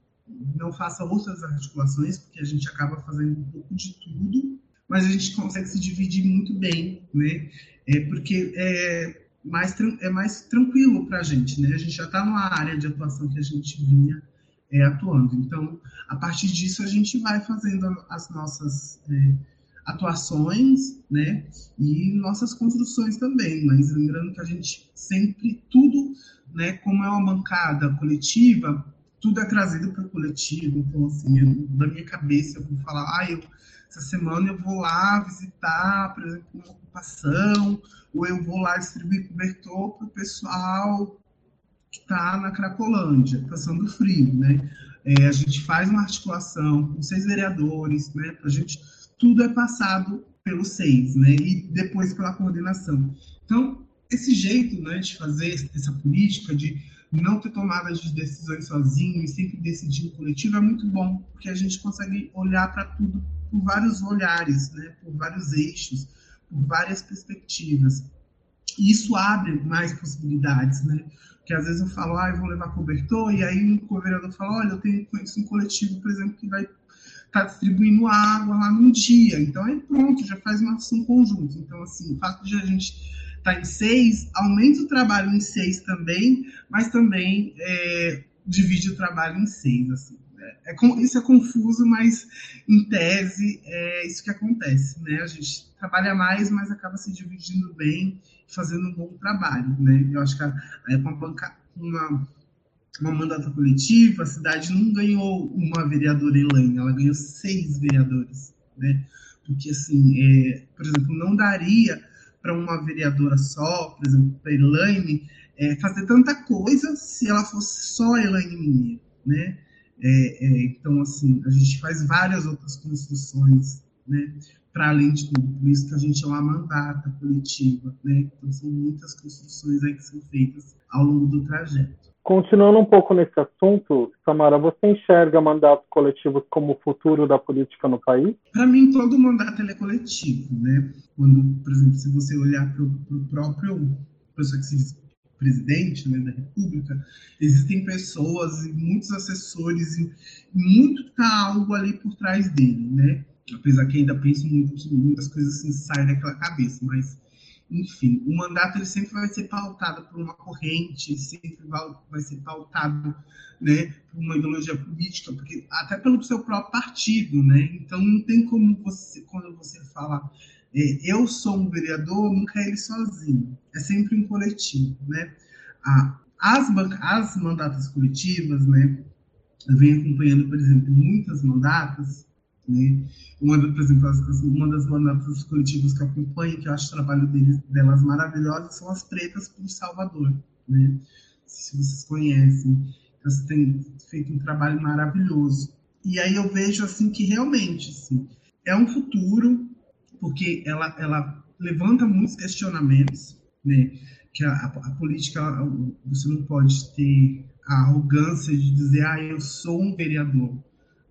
não faça outras articulações, porque a gente acaba fazendo um pouco de tudo, mas a gente consegue se dividir muito bem, né? É porque é mais, é mais tranquilo para a gente, né? A gente já está numa área de atuação que a gente vinha é, atuando. Então, a partir disso, a gente vai fazendo as nossas é, atuações, né? E nossas construções também. Mas lembrando que a gente sempre, tudo, né? Como é uma bancada coletiva, tudo é trazido para o coletivo. Então, assim, da minha cabeça, eu vou falar, ah, eu, essa semana eu vou lá visitar, por exemplo, uma ocupação, ou eu vou lá distribuir cobertor para o pessoal que está na Cracolândia, passando frio, né? É, a gente faz uma articulação com seis vereadores, né? A gente, tudo é passado pelos seis, né? E depois pela coordenação. Então, esse jeito, né, de fazer essa política, de não ter tomadas de decisões sozinho e sempre decidir coletivo é muito bom, porque a gente consegue olhar para tudo por vários olhares, né? Por vários eixos, por várias perspectivas. E isso abre mais possibilidades, né? que às vezes eu falo, ah, eu vou levar cobertor, e aí o vereador fala, olha, eu tenho conheço um coletivo, por exemplo, que vai estar tá distribuindo água lá num dia. Então aí pronto, já faz uma ação conjunta. Então, assim, o fato de a gente estar tá em seis, aumenta o trabalho em seis também, mas também é, divide o trabalho em seis, assim. É, é, isso é confuso, mas em tese é isso que acontece, né? A gente trabalha mais, mas acaba se dividindo bem, fazendo um bom trabalho, né? Eu acho que a, com uma, uma mandata coletiva, a cidade não ganhou uma vereadora Elaine, ela ganhou seis vereadores, né? Porque, assim, é, por exemplo, não daria para uma vereadora só, por exemplo, para Elaine, é, fazer tanta coisa se ela fosse só Elaine Mineiro, né? É, é, então, assim, a gente faz várias outras construções, né? Para além de tudo, por isso que a gente é uma mandata coletiva, né? Então, são muitas construções aí que são feitas ao longo do trajeto. Continuando um pouco nesse assunto, Samara, você enxerga mandatos coletivos como o futuro da política no país? Para mim, todo mandato é coletivo, né? Quando, por exemplo, se você olhar para o próprio pessoa que se presidente né, da República, existem pessoas e muitos assessores e muito tá algo ali por trás dele, né? Apesar que ainda penso muito que muitas coisas assim saem daquela cabeça, mas enfim, o mandato ele sempre vai ser pautado por uma corrente, sempre vai ser pautado né, por uma ideologia política, porque até pelo seu próprio partido, né? Então não tem como você, quando você fala é, eu sou um vereador, nunca é ele sozinho, é sempre um coletivo, né? As, as mandatas coletivas, né? Eu venho acompanhando, por exemplo, muitas mandatas, né? Uma, por exemplo, as, uma das mandatas coletivas que eu acompanho, que eu acho o trabalho deles, delas maravilhoso, são as pretas por Salvador, né? Se vocês conhecem, elas têm feito um trabalho maravilhoso. E aí eu vejo assim que realmente assim, é um futuro porque ela, ela levanta muitos questionamentos, né? Que a, a, política, você não pode ter a arrogância de dizer, ah, eu sou um vereador,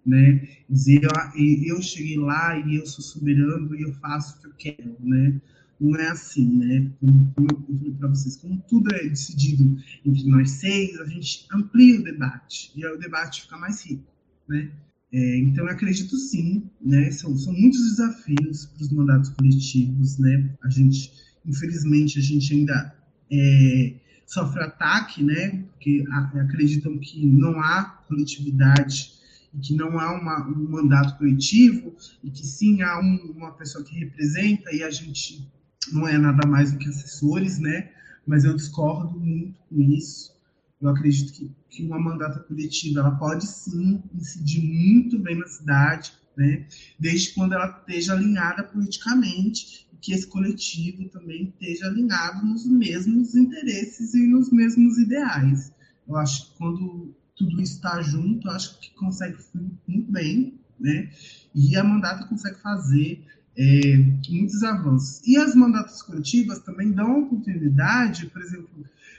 né? Dizer, ah, eu cheguei lá e eu sou soberano e eu faço o que eu quero, né? Não é assim, né? Como, eu falei para vocês, como tudo é decidido entre nós seis, a gente amplia o debate e aí o debate fica mais rico, né? É, então, eu acredito sim, né? São, são muitos desafios para os mandatos coletivos, né? A gente, infelizmente, a gente ainda é, sofre ataque, né? Porque acreditam que não há coletividade e que não há uma, um mandato coletivo e que sim há um, uma pessoa que representa e a gente não é nada mais do que assessores, né? Mas eu discordo muito com isso. Eu acredito que, que uma mandata coletiva ela pode sim incidir muito bem na cidade, né? Desde quando ela esteja alinhada politicamente e que esse coletivo também esteja alinhado nos mesmos interesses e nos mesmos ideais. Eu acho que quando tudo isso está junto, acho que consegue fluir muito bem, né? E a mandata consegue fazer é, muitos avanços. E as mandatas coletivas também dão oportunidade, por exemplo,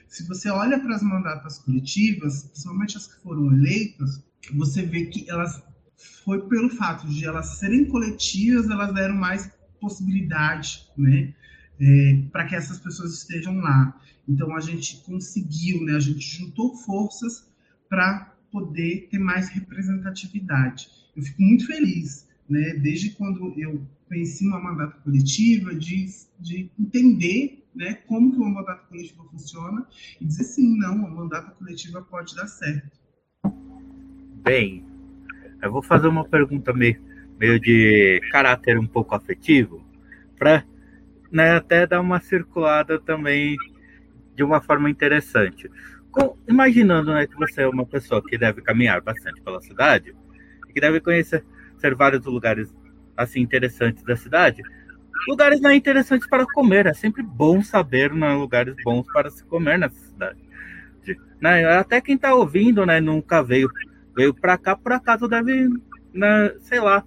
se você olha para as mandatas coletivas, principalmente as que foram eleitas, você vê que elas foi pelo fato de elas serem coletivas, elas deram mais possibilidade, né, é, para que essas pessoas estejam lá. Então a gente conseguiu, né, a gente juntou forças para poder ter mais representatividade. Eu fico muito feliz, né, desde quando eu conheci uma mandata coletiva, de, de entender né, como que uma mandata coletiva funciona e dizer sim, não, a mandata coletiva pode dar certo. Bem, eu vou fazer uma pergunta meio, meio de caráter um pouco afetivo, para né, até dar uma circulada também de uma forma interessante. Com, imaginando né, que você é uma pessoa que deve caminhar bastante pela cidade, que deve conhecer vários lugares assim interessantes da cidade, lugares né, interessantes para comer. É sempre bom saber né, lugares bons para se comer nessa cidade. Né, até quem está ouvindo, né, nunca veio veio para cá, por acaso deve, né, sei lá,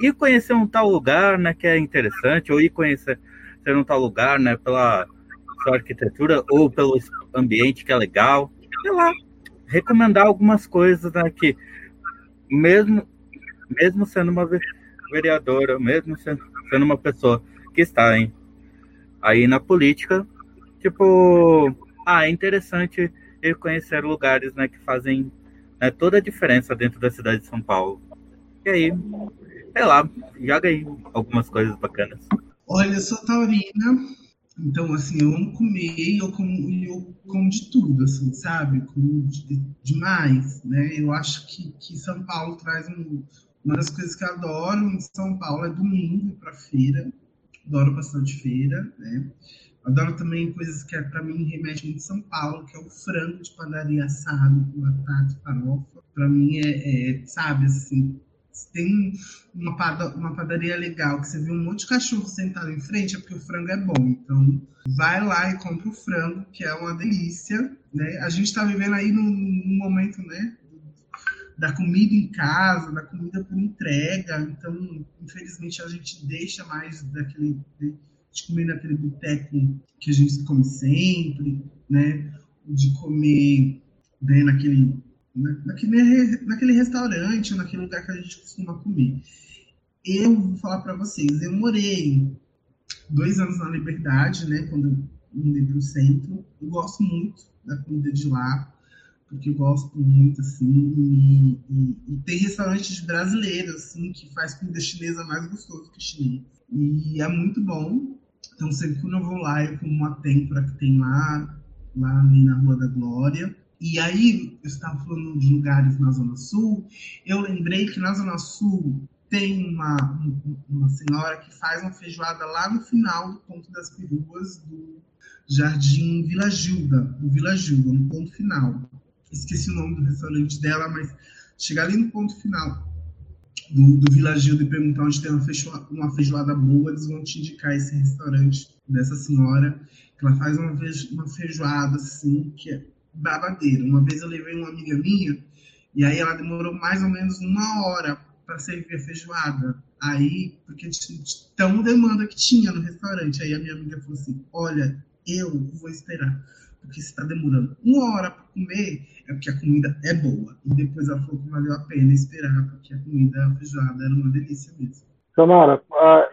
ir conhecer um tal lugar, né, que é interessante, ou ir conhecer um tal lugar, né, pela sua arquitetura ou pelo ambiente que é legal, sei lá, recomendar algumas coisas, que mesmo mesmo sendo uma vereadora, mesmo sendo, uma pessoa que está em, aí na política, tipo, ah, é interessante ir conhecer lugares, né, que fazem né, toda a diferença dentro da cidade de São Paulo. E aí, sei lá, joga aí algumas coisas bacanas. Olha, eu sou taurina, então, assim, eu amo comer eu como, eu como de tudo, assim, sabe? Como de, demais, né? Eu acho que, que São Paulo traz um, uma das coisas que eu adoro em São Paulo é domingo para feira. Adoro bastante feira, né? Adoro também coisas que, é, para mim, remete muito São Paulo, que é o frango de padaria assado com batata e farofa. Para mim, é, é, sabe, assim, tem uma, uma padaria legal que você vê um monte de cachorro sentado em frente, é porque o frango é bom. Então, vai lá e compra o frango, que é uma delícia, né? A gente está vivendo aí num, num momento, né, da comida em casa, da comida por entrega. Então, infelizmente, a gente deixa mais daquele de comer naquele boteco que a gente come sempre, né? De comer né, naquele, naquele, naquele restaurante, naquele lugar que a gente costuma comer. Eu vou falar para vocês, eu morei dois anos na Liberdade, né? Quando eu mudei para o centro. Eu gosto muito da comida de lá, porque eu gosto muito, assim, e, e, e tem restaurantes brasileiros, assim, que faz comida chinesa mais gostoso que chinês. E é muito bom. Então, sempre que eu vou lá, eu como uma têmpora que tem lá, lá ali na Rua da Glória. E aí, eu estava falando de lugares na Zona Sul, eu lembrei que na Zona Sul tem uma, uma senhora que faz uma feijoada lá no final do Ponto das Peruas, do Jardim Vila Gilda, do Vila Gilda, no ponto final. Esqueci o nome do restaurante dela, mas chegar ali no ponto final do, do Vila Gilda e perguntar onde tem uma feijoada, uma feijoada boa, eles vão te indicar esse restaurante dessa senhora, que ela faz uma, uma feijoada assim, que é babadeira. Uma vez eu levei uma amiga minha, e aí ela demorou mais ou menos uma hora para servir a feijoada. Aí, porque de tão demanda que tinha no restaurante. Aí a minha amiga falou assim: Olha, eu vou esperar porque se está demorando uma hora para comer, é porque a comida é boa. E depois ela falou que valeu a pena esperar, porque a comida a feijoada era uma delícia mesmo. Samara,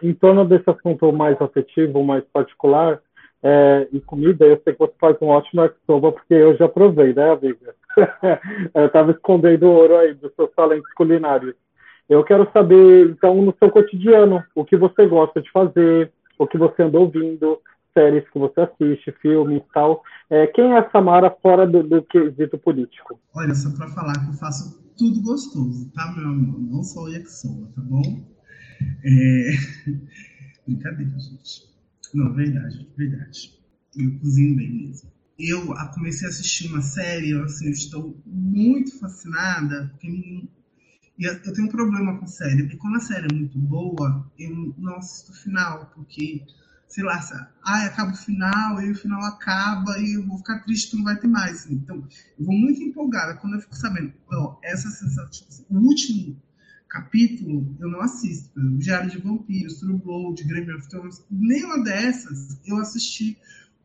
em torno desse assunto mais afetivo, mais particular, é, e comida, eu sei que você faz um ótimo yakisoba, porque eu já provei, né, amiga? *laughs* eu estava escondendo ouro aí dos seus talentos culinários. Eu quero saber, então, no seu cotidiano, o que você gosta de fazer, o que você anda ouvindo, séries que você assiste, filmes e tal. É, quem é a Samara fora do, do quesito político? Olha, só para falar que eu faço tudo gostoso, tá, meu amor? Não só o yakisoba, tá bom? É... *laughs* Brincadeira, gente. Não, verdade, verdade. Eu cozinho bem mesmo. Eu comecei a assistir uma série, assim, eu estou muito fascinada, porque E eu tenho um problema com série, porque quando a série é muito boa, eu não assisto o final, porque, sei lá, ah, acaba o final, e o final acaba, e eu vou ficar triste não vai ter mais. Então, eu vou muito empolgada quando eu fico sabendo, ó, essa sensação, o último capítulo eu não assisto. O Diário de Vampiros, True Blood, Game of Thrones, nenhuma dessas eu assisti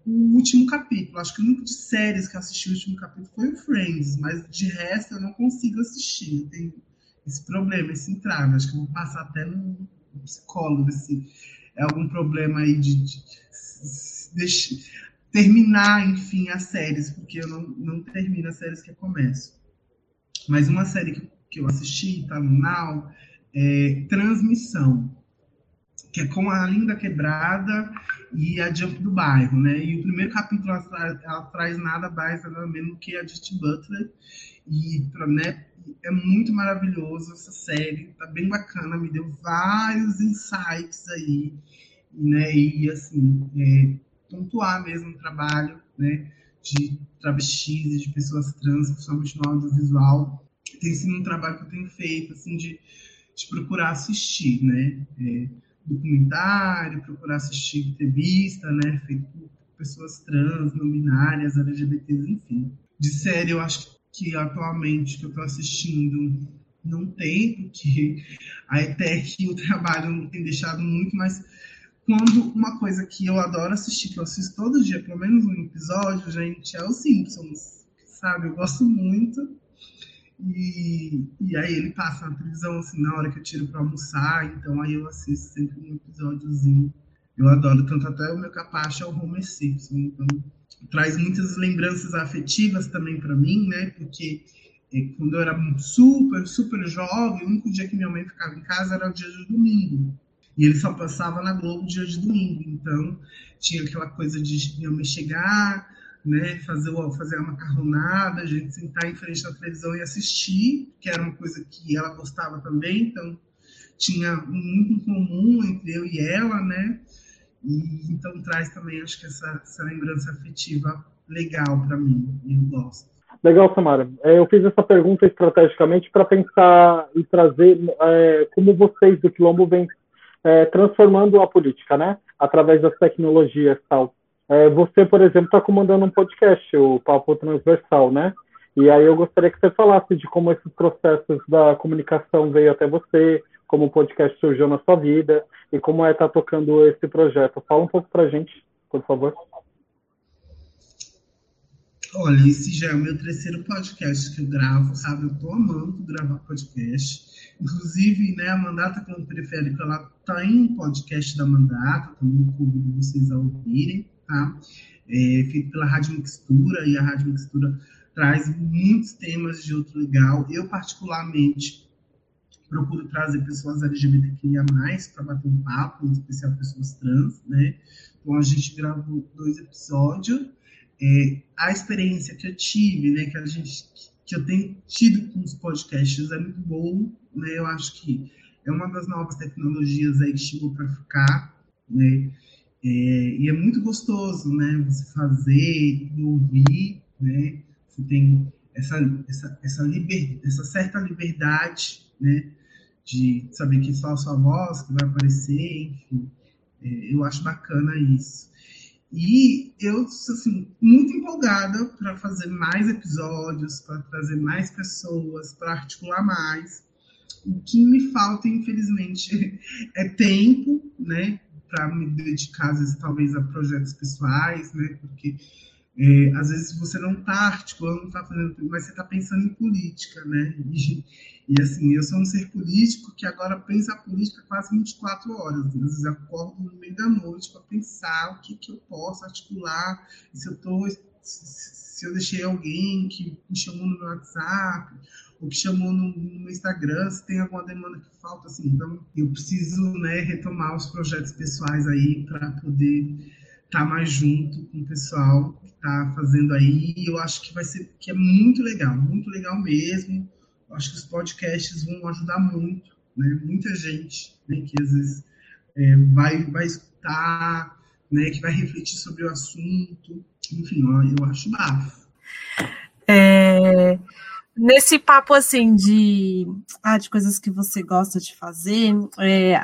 o último capítulo. Acho que o único de séries que eu assisti o último capítulo foi o Friends, mas de resto eu não consigo assistir. Eu tenho esse problema, esse entrave. Acho que eu vou passar até no psicólogo se é algum problema aí de, de, de, terminar, enfim, as séries, porque eu não, não termino as séries que eu começo. Mas uma série que, que eu assisti, tá no Now, é Transmissão, que é com a Linda Quebrada e a Jump do Bairro, né? E o primeiro capítulo ela, ela traz nada mais, nada menos que a Justin Butler, e né, é muito maravilhoso essa série, tá bem bacana, me deu vários insights aí, né? E assim, é, pontuar mesmo o trabalho, né? De travestis e de pessoas trans, principalmente no audiovisual, tem sido um trabalho que eu tenho feito, assim, de, de procurar assistir, né? É, documentário, procurar assistir entrevista, né? Feito por pessoas trans, não binárias, LGBTs, enfim. De série, eu acho que atualmente que eu estou assistindo não tem, porque a ETEC o trabalho não tem deixado muito, mas quando uma coisa que eu adoro assistir, que eu assisto todo dia, pelo menos um episódio, gente, é os Simpsons, sabe? Eu gosto muito. E, e aí ele passa na televisão, assim, na hora que eu tiro para almoçar, então aí eu assisto sempre um episódiozinho. Eu adoro, tanto até o meu capacho é o Homer Simpson, então traz muitas lembranças afetivas também para mim, né? Porque é, quando eu era super, super jovem, o único dia que minha mãe ficava em casa era o dia de domingo. E ele só passava na Globo dia de domingo. Então, tinha aquela coisa de minha mãe chegar, né, fazer, fazer a macarronada, a gente sentar em frente à televisão e assistir, que era uma coisa que ela gostava também. Então, tinha muito em comum entre eu e ela, né? E, então traz também, acho que essa, essa lembrança afetiva legal para mim, eu gosto. Legal, Samara. É, eu fiz essa pergunta estrategicamente para pensar e trazer é, como vocês do Quilombo vêm é, transformando a política, né? Através das tecnologias tal. É, você, por exemplo, está comandando um podcast, o Papo Transversal, né? E aí eu gostaria que você falasse de como esses processos da comunicação veio até você, como o podcast surgiu na sua vida e como é estar tá tocando esse projeto. Fala um pouco para gente, por favor. Olha, esse já é o meu terceiro podcast que eu gravo, sabe? Eu tô amando gravar podcast. Inclusive, né, a Mandata como periférico, ela tá em um podcast da Mandata, também convido vocês a ouvirem, tá? É feito pela Rádio Mixtura, e a Rádio Mixtura traz muitos temas de outro legal. Eu, particularmente, procuro trazer pessoas LGBTQIA+, para bater um papo, em especial pessoas trans, né? Então, a gente gravou dois episódios. É, a experiência que eu tive, né, que a gente que eu tenho tido com os podcasts é muito bom, né? Eu acho que é uma das novas tecnologias aí que chegou para ficar, né? É, e é muito gostoso, né? Você fazer e ouvir, né? Você tem essa, essa, essa, liber, essa certa liberdade, né? de saber que só a sua voz que vai aparecer, enfim. É, eu acho bacana isso. E eu, assim, muito empolgada para fazer mais episódios, para trazer mais pessoas, para articular mais. O que me falta, infelizmente, *laughs* é tempo, né, para me dedicar, às vezes, talvez a projetos pessoais, né, porque é, às vezes você não está articulando, não está fazendo, mas você está pensando em política, né? E, e, assim, eu sou um ser político que agora pensa a política quase 24 horas. Às vezes acordo no meio da noite para pensar o que, que eu posso articular, se eu tô, se eu deixei alguém que me chamou no WhatsApp, ou que chamou no, no Instagram, se tem alguma demanda que falta, assim. Então, eu preciso, né, retomar os projetos pessoais aí para poder estar tá mais junto com o pessoal que está fazendo aí. Eu acho que vai ser que é muito legal, muito legal mesmo. Eu acho que os podcasts vão ajudar muito, né? Muita gente né, que às vezes é, vai, vai escutar, né, que vai refletir sobre o assunto. Enfim, ó, eu acho bafo. É, nesse papo assim de, ah, de coisas que você gosta de fazer, é,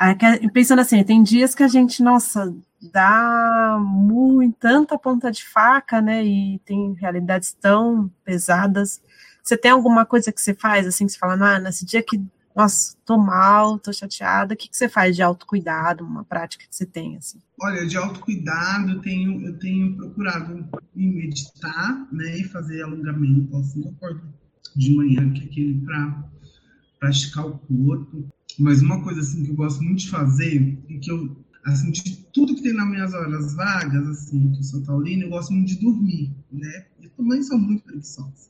pensando assim, tem dias que a gente, nossa, dá muito, tanta ponta de faca, né? E tem realidades tão pesadas. Você tem alguma coisa que você faz assim, que você fala, ah, nesse dia que, nossa, tô mal, tô chateada, o que, que você faz de autocuidado, uma prática que você tem, assim? Olha, de autocuidado, eu tenho, eu tenho procurado meditar, né, e fazer alongamento, assim, eu acordo de manhã, que é aquele para praticar o corpo. Mas uma coisa assim que eu gosto muito de fazer e que eu assim de tudo que tem nas minhas horas vagas, assim, que eu sou taurina, eu gosto muito de dormir, né? Eu também sou muito preguiçosa.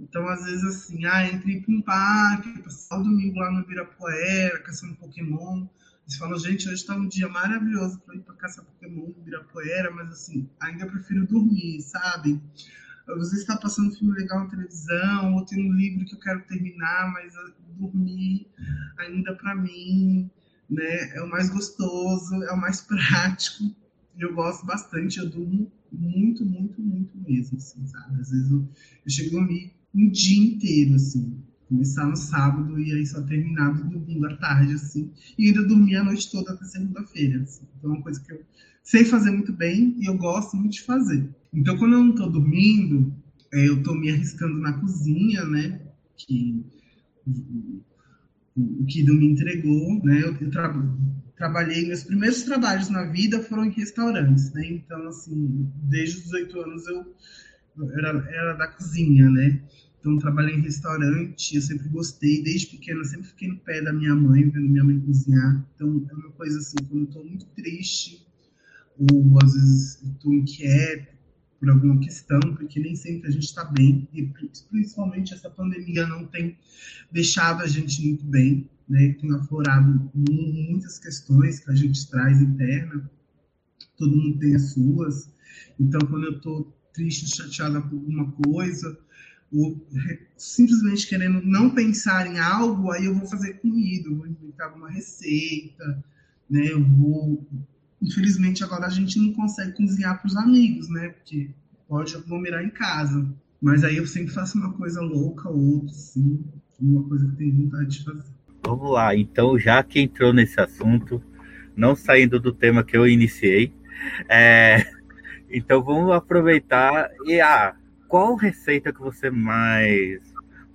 Então, às vezes, assim, ah, entrei para um parque, passar o domingo lá no Ibirapuera, caçando Pokémon. Você fala, gente, hoje está um dia maravilhoso para ir para caçar Pokémon no Ibirapuera, mas, assim, ainda prefiro dormir, sabe? Vezes está passando um filme legal na televisão, ou tem um livro que eu quero terminar, mas dormir ainda para mim né, é o mais gostoso, é o mais *laughs* prático. Eu gosto bastante, eu durmo muito, muito, muito mesmo, assim, sabe? Às vezes eu, eu chego a dormir um dia inteiro, assim. Começar no sábado e aí só terminar no domingo à tarde, assim. E ainda dormir a noite toda até segunda-feira, assim. Então é uma coisa que eu sei fazer muito bem e eu gosto muito de fazer. Então, quando eu não estou dormindo, é, eu estou me arriscando na cozinha, né? Que o Kido me entregou, né? Eu, eu tra trabalhei, meus primeiros trabalhos na vida foram em restaurantes, né? Então, assim, desde os 18 anos eu era, era da cozinha, né? Então, trabalhei em restaurante, eu sempre gostei, desde pequena, sempre fiquei no pé da minha mãe, vendo minha mãe cozinhar. Então, é uma coisa assim, quando eu estou muito triste, ou às vezes estou inquieto por alguma questão, porque nem sempre a gente está bem, e principalmente essa pandemia não tem deixado a gente muito bem, né? Tem aflorado muitas questões que a gente traz interna, todo mundo tem as suas. Então, quando eu estou triste, chateada por alguma coisa, ou simplesmente querendo não pensar em algo, aí eu vou fazer comida, eu vou inventar alguma receita, né? Eu vou Infelizmente, agora a gente não consegue cozinhar para os amigos, né? Porque pode aglomerar em casa. Mas aí eu sempre faço uma coisa louca ou outra, assim, uma coisa que eu tenho vontade de fazer. Vamos lá, então, já que entrou nesse assunto, não saindo do tema que eu iniciei, é... então vamos aproveitar e ah, qual receita que você mais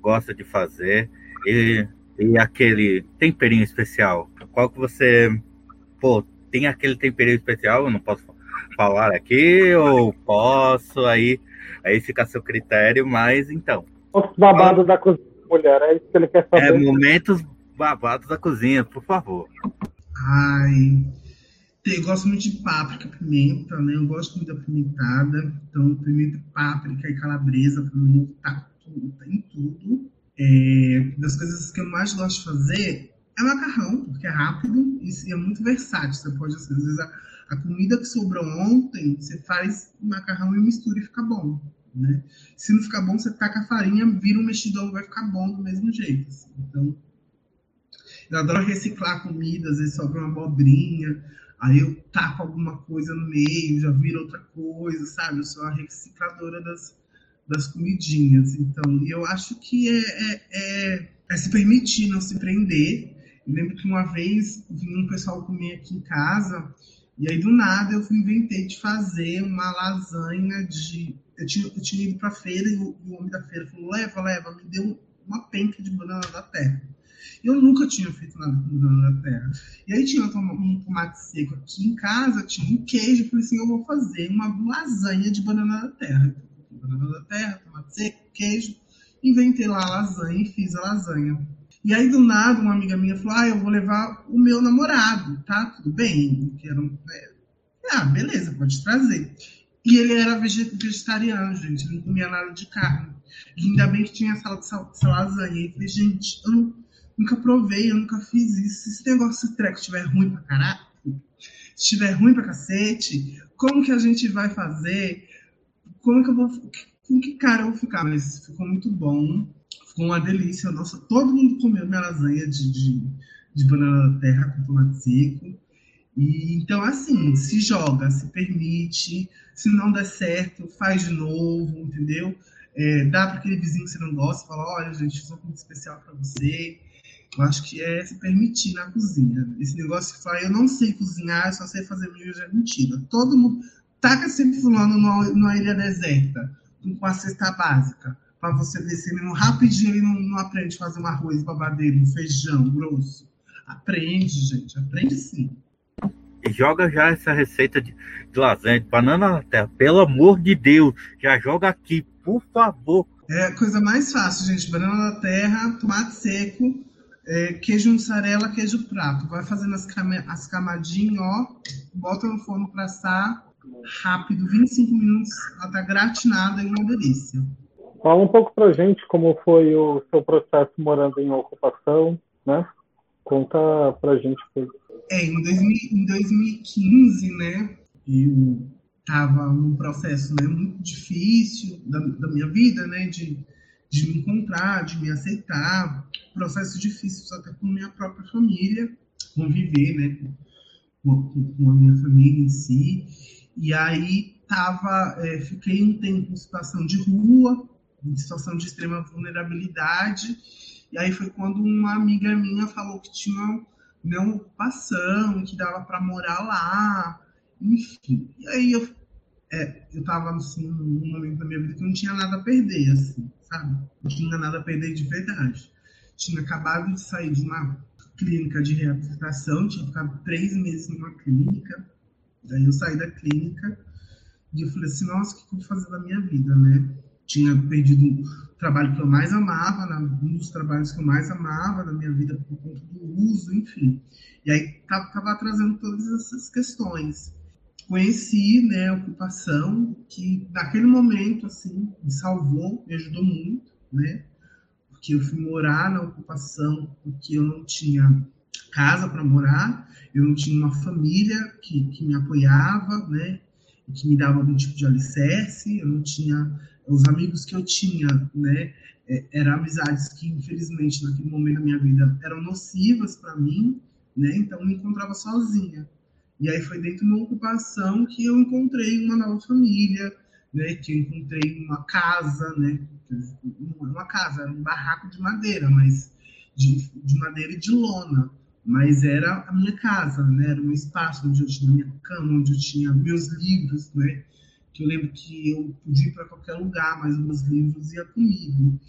gosta de fazer e, e aquele temperinho especial? Qual que você, pô, tem aquele temperinho especial, eu não posso falar aqui, ou posso, aí, aí fica a seu critério, mas então. Os babados da cozinha, mulher, é isso que ele quer saber. É, momentos babados da cozinha, por favor. Ai, eu gosto muito de páprica, pimenta, né? Eu gosto muito da pimentada. Então, pimenta, páprica e calabresa, pra mim, tá, tudo, tá em tudo. É, das coisas que eu mais gosto de fazer é macarrão, porque é rápido e é muito versátil. Você pode, às vezes, a, a comida que sobrou ontem, você faz macarrão e mistura e fica bom. Né? Se não ficar bom, você taca a farinha, vira um mexidão vai ficar bom do mesmo jeito. Assim. Então, eu adoro reciclar comida, às vezes sobra uma abobrinha, aí eu taco alguma coisa no meio, já vira outra coisa, sabe? Eu sou a recicladora das, das comidinhas. Então, eu acho que é, é, é, é se permitir, não se prender, eu lembro que uma vez vinha um pessoal comer aqui em casa, e aí do nada eu inventei de fazer uma lasanha de. Eu tinha, eu tinha ido para feira e o, o, homem da feira falou: leva, leva, me deu uma penca de banana da terra. Eu nunca tinha feito nada com banana da terra. E aí tinha um tomate seco aqui em casa, tinha um queijo. Falei assim: eu vou fazer uma lasanha de banana da terra. Banana da terra, tomate seco, queijo. Inventei lá a lasanha e fiz a lasanha. E aí, do nada, uma amiga minha falou: Ah, eu vou levar o meu namorado, tá? Tudo bem? É, ah, beleza, pode trazer. E ele era vegetariano, gente, não comia nada de carne. E ainda bem que tinha essa, essa, essa lasanha. E eu falei: Gente, eu nunca provei, eu nunca fiz isso. Se esse negócio de treco estiver ruim pra caralho, estiver ruim pra cacete, como que a gente vai fazer? Como que eu vou. Com que cara eu vou ficar? Mas ficou muito bom. Ficou uma delícia. Nossa, todo mundo comeu minha lasanha de, de, de banana da terra com tomate seco. E, então, assim, se joga, se permite. Se não der certo, faz de novo, entendeu? é, dá para aquele vizinho que você não gosta, fala, olha, gente, fiz uma comida especial para você. Eu acho que é se permitir na cozinha. Esse negócio de falar, eu não sei cozinhar, eu só sei fazer milho, é mentira. Todo mundo taca sempre fulano numa, numa ilha deserta, com a cesta básica, para você ele não rapidinho ele não, não aprende a fazer um arroz babadeiro, um feijão grosso. Aprende, gente, aprende sim. E joga já essa receita de, de lasanha, de banana na terra. Pelo amor de Deus, já joga aqui, por favor. É a coisa mais fácil, gente. Banana na terra, tomate seco, é, queijo mussarela, queijo prato. Vai fazendo as, cam as camadinhas, ó. Bota no forno para assar. Rápido, 25 minutos. Ela tá gratinada e uma delícia. Fala um pouco pra gente como foi o seu processo morando em ocupação, né? Conta pra gente. É, em, 2000, em 2015, né, eu estava num processo né, muito difícil da, da, minha vida, né, de, de me encontrar, de me aceitar, processo difícil até com minha própria família, conviver, né, com, com a minha família em si, e aí tava, é, fiquei um tempo em situação de rua, em situação de extrema vulnerabilidade, e aí foi quando uma amiga minha falou que tinha uma ocupação, que dava para morar lá, enfim. E aí eu, é, eu tava assim, num momento da minha vida que não tinha nada a perder, assim, sabe? Não tinha nada a perder de verdade. Tinha acabado de sair de uma clínica de reabilitação, tinha ficado três meses numa clínica. Daí eu saí da clínica e eu falei assim, nossa, o que eu vou fazer da minha vida, né? Tinha perdido o trabalho que eu mais amava, um dos trabalhos que eu mais amava na minha vida por conta do uso, enfim. E aí tava trazendo todas essas questões conheci né, a ocupação, que naquele momento assim, me salvou, me ajudou muito, né? Porque eu fui morar na ocupação porque eu não tinha casa para morar, eu não tinha uma família que, que me apoiava, né? Que me dava algum tipo de alicerce, eu não tinha os amigos que eu tinha, né? É, eram amizades que infelizmente naquele momento da minha vida eram nocivas para mim, né? Então eu me encontrava sozinha. E aí foi dentro de uma ocupação que eu encontrei uma nova família, né? Que eu encontrei uma casa, né? Não uma casa, era um barraco de madeira, mas de, de madeira e de lona. Mas era a minha casa, né? Era um espaço onde eu tinha minha cama, onde eu tinha meus livros, né? Que eu lembro que eu podia ir para qualquer lugar, mas meus livros iam comigo.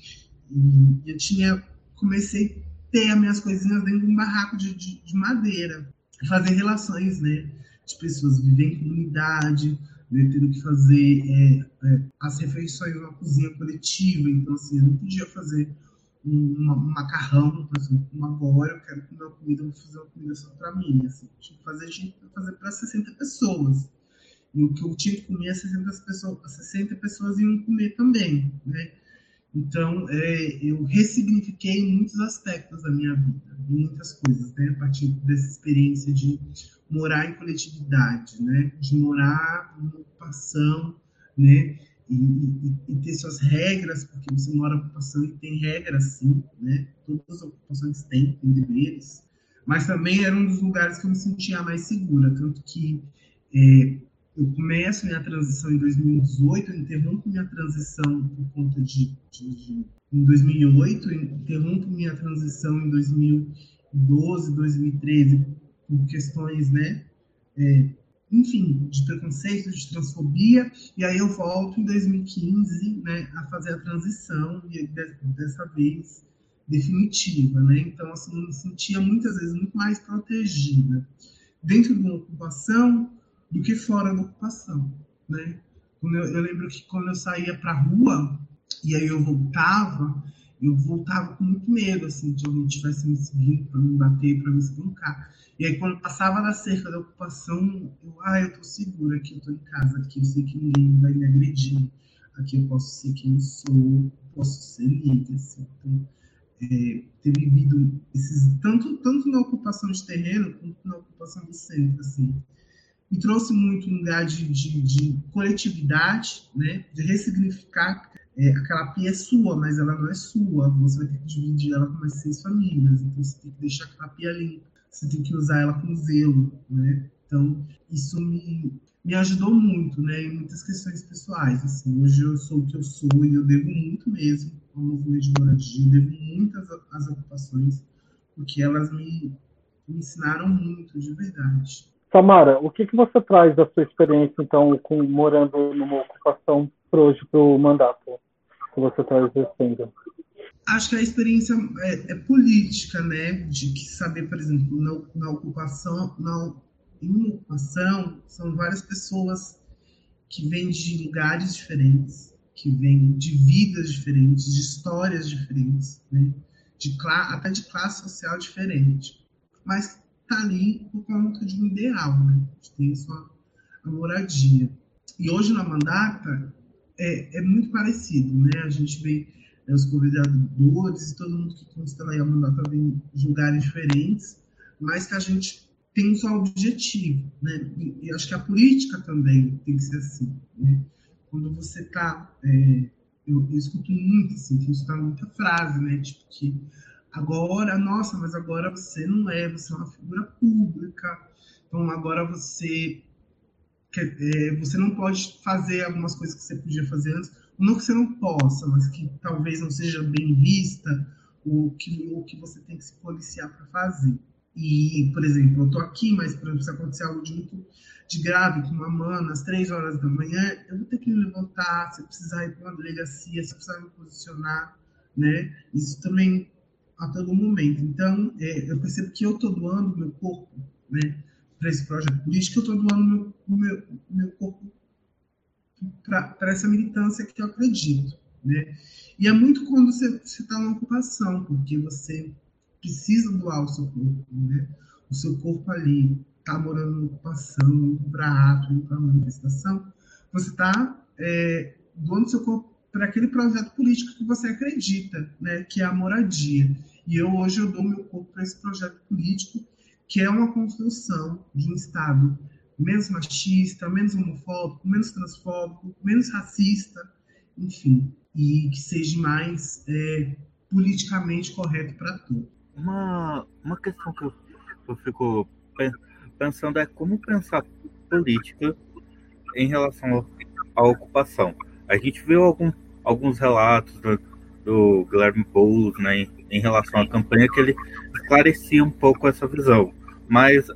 E eu tinha comecei a ter as minhas coisinhas dentro de um barraco de, de, de madeira fazer relações, né? De pessoas viver em comunidade, né, tendo que fazer é, é, as refeições na cozinha coletiva. Então, assim, eu não podia fazer um, um macarrão, por exemplo, como agora eu quero comer uma comida, eu vou fazer uma comida só para mim. Assim, tinha que fazer gente fazer para 60 pessoas. O que eu tinha que comer, 60 pessoas, 60 pessoas iam comer também, né? Então, é, eu ressignifiquei muitos aspectos da minha vida, muitas coisas, né? A partir dessa experiência de morar em coletividade, né? De morar em ocupação, né? E, e, e, ter suas regras, porque você mora em ocupação e tem regras, sim, né? Todas as ocupações têm, têm deveres. Mas também era um dos lugares que eu me sentia mais segura, tanto que é, eu começo minha transição em 2018, eu interrompo minha transição por conta de, de, de em 2008, eu interrompo minha transição em 2012, 2013 por questões, né, é, enfim, de preconceito, de transfobia, e aí eu volto em 2015, né, a fazer a transição e dessa vez definitiva, né? Então, assim, eu me sentia muitas vezes muito mais protegida dentro de uma ocupação do que fora da ocupação, né? Eu, eu lembro que quando eu saía para a rua e aí eu voltava, eu voltava com muito medo, assim, de alguém estivesse me seguindo para me bater, para me espancar. E aí, quando passava da cerca da ocupação, eu, ah, eu tô segura aqui, eu tô em casa, aqui eu sei que ninguém vai me agredir, aqui eu posso ser quem eu sou, posso ser livre, assim. Então, é, ter vivido esses, tanto, tanto na ocupação de terreno, quanto na ocupação do centro, assim me trouxe muito um lugar de, de, de coletividade, né? de ressignificar é, aquela pia é sua, mas ela não é sua. Você vai ter que dividir ela com mais seis famílias. Então você tem que deixar aquela pia limpa. Você tem que usar ela com zelo, né? Então isso me me ajudou muito, né, em muitas questões pessoais. Assim, hoje eu sou o que eu sou e eu devo muito mesmo ao movimento de moradia, eu devo muitas às ocupações, porque elas me, me ensinaram muito, de verdade. Samara, o que, que você traz da sua experiência, então, com morando numa ocupação para hoje para o mandato que você está exercendo? Acho que a experiência é, é, política, né? De que saber, por exemplo, na, na ocupação, na, em ocupação, são várias pessoas que vêm de lugares diferentes, que vêm de vidas diferentes, de histórias diferentes, né? De até de classe social diferente. Mas tá ali por conta de um ideal, né? De ter sua a moradia. E hoje na mandata é, é muito parecido, né? A gente vê né, os convidadores e todo mundo que consta lá a mandata vem de lugares diferentes, mas que a gente tem um só objetivo, né? E, e, acho que a política também tem que ser assim, né? Quando você está, é, eu, eu, escuto muito assim, tem escutado muita frase, né? Tipo que agora, nossa, mas agora você não é, você é uma figura pública, então agora você é, você não pode fazer algumas coisas que você podia fazer antes, não que você não possa, mas que talvez não seja bem vista, ou que, ou que você tem que se policiar para fazer. E, por exemplo, eu estou aqui, mas por exemplo, se acontecer algo de muito de grave com uma mana às três horas da manhã, eu vou ter que me levantar, se eu precisar ir para uma delegacia, se eu precisar me posicionar, né? Isso também a todo momento. Então, é, eu percebo que eu estou doando meu corpo, né? Para esse projeto político, eu estou doando meu, meu, meu corpo para essa militância que eu acredito, né? E é muito quando você está na ocupação, porque você precisa doar o seu corpo, né? O seu corpo ali está morando na ocupação, para ato, para manifestação, você está é, doando seu corpo para aquele projeto político que você acredita, né? Que é a moradia. E eu hoje eu dou meu corpo para esse projeto político, que é uma construção de um Estado menos machista, menos homofóbico, menos transfóbico, menos racista, enfim, e que seja mais é, politicamente correto para todos. Uma, uma questão que eu, eu fico pensando é como pensar política em relação à ocupação. A gente viu algum, alguns relatos do, do Guilherme Boulos né, em, relação à campanha que ele esclarecia um pouco essa visão, mas,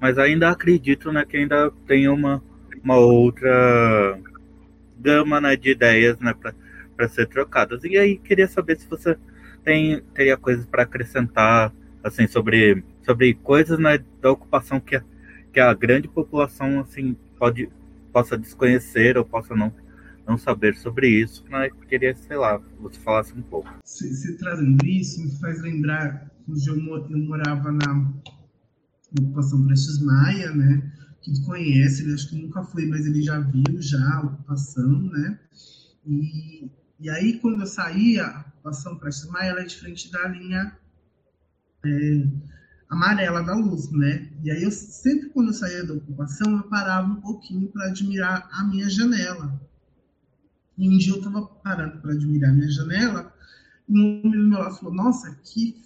mas ainda acredito né, que ainda tem uma, uma outra gama né, de ideias né, para ser trocadas. E aí queria saber se você tem teria coisas para acrescentar assim sobre sobre coisas né, da ocupação que que a grande população assim pode possa desconhecer ou possa não não saber sobre isso, mas queria, sei lá, você falasse um pouco. Se, se trazendo isso, me faz lembrar quando eu, eu morava na, ocupação Prestes Maia, né? Que conhece, ele acho que nunca foi, mas ele já viu já a ocupação, né? E, e aí, quando eu saía, ocupação Prestes Maia ela é diferente da linha é, amarela da luz, né? E aí eu sempre quando eu saía da ocupação eu parava um pouquinho para admirar a minha janela. E um dia eu estava parando para admirar minha janela e um do meu lado falou: Nossa, que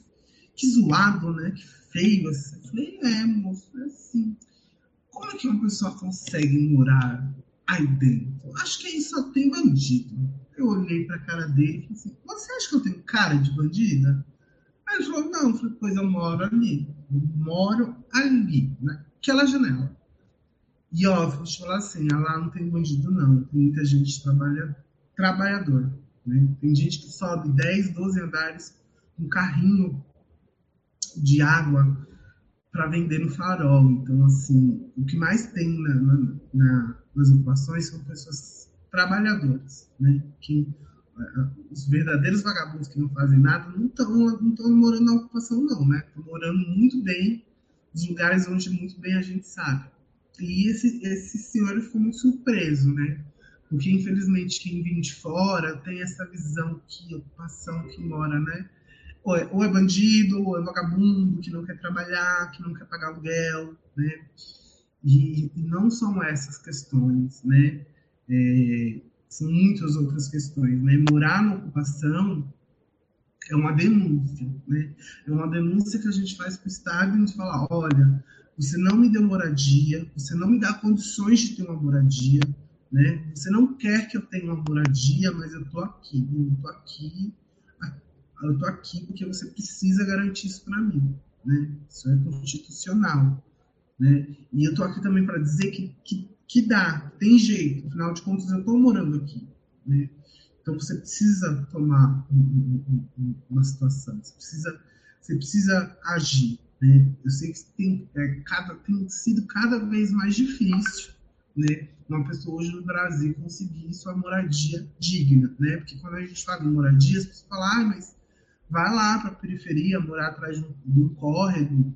que zoado, né? Que feio assim. Eu falei: É, moço, é assim. Como é que uma pessoa consegue morar aí dentro? Acho que aí só tem bandido. Eu olhei para a cara dele e falei assim: Você acha que eu tenho cara de bandida? Aí ele falou: Não, eu falei, pois eu moro ali. Eu moro ali, naquela janela. E ó, vou te falar assim: lá não tem bandido, não. Tem muita gente trabalha, trabalhadora. Né? Tem gente que sobe 10, 12 andares com um carrinho de água para vender no farol. Então, assim, o que mais tem na, na, na, nas ocupações são pessoas trabalhadores, né? Que os verdadeiros vagabundos que não fazem nada não estão não estão morando na ocupação não, né? Estão morando muito bem, nos lugares onde muito bem a gente sabe. E esse esse senhor ficou muito surpreso, né? Porque infelizmente quem vem de fora tem essa visão que ocupação que mora, né? Ou é, ou é bandido, ou é vagabundo que não quer trabalhar, que não quer pagar aluguel, né? E, e não são essas questões, né? É, são muitas outras questões. Né? Morar na ocupação é uma denúncia. Né? É uma denúncia que a gente faz para o Estado e gente fala: olha, você não me deu moradia, você não me dá condições de ter uma moradia, né? Você não quer que eu tenha uma moradia, mas eu tô aqui, eu tô aqui, eu tô aqui porque você precisa garantir isso para mim, né? Isso é constitucional, né? E eu tô aqui também para dizer que, que, que dá, tem jeito, afinal de contas eu tô morando aqui, né? Então você precisa tomar uma situação, você precisa, você precisa agir, né? Eu sei que tem, é, cada, tem sido cada vez mais difícil, né? Uma pessoa hoje no Brasil conseguir sua moradia digna, né? Porque quando a gente fala em moradia, as pessoas falam, ah, mas vai lá para a periferia, morar atrás de um córrego,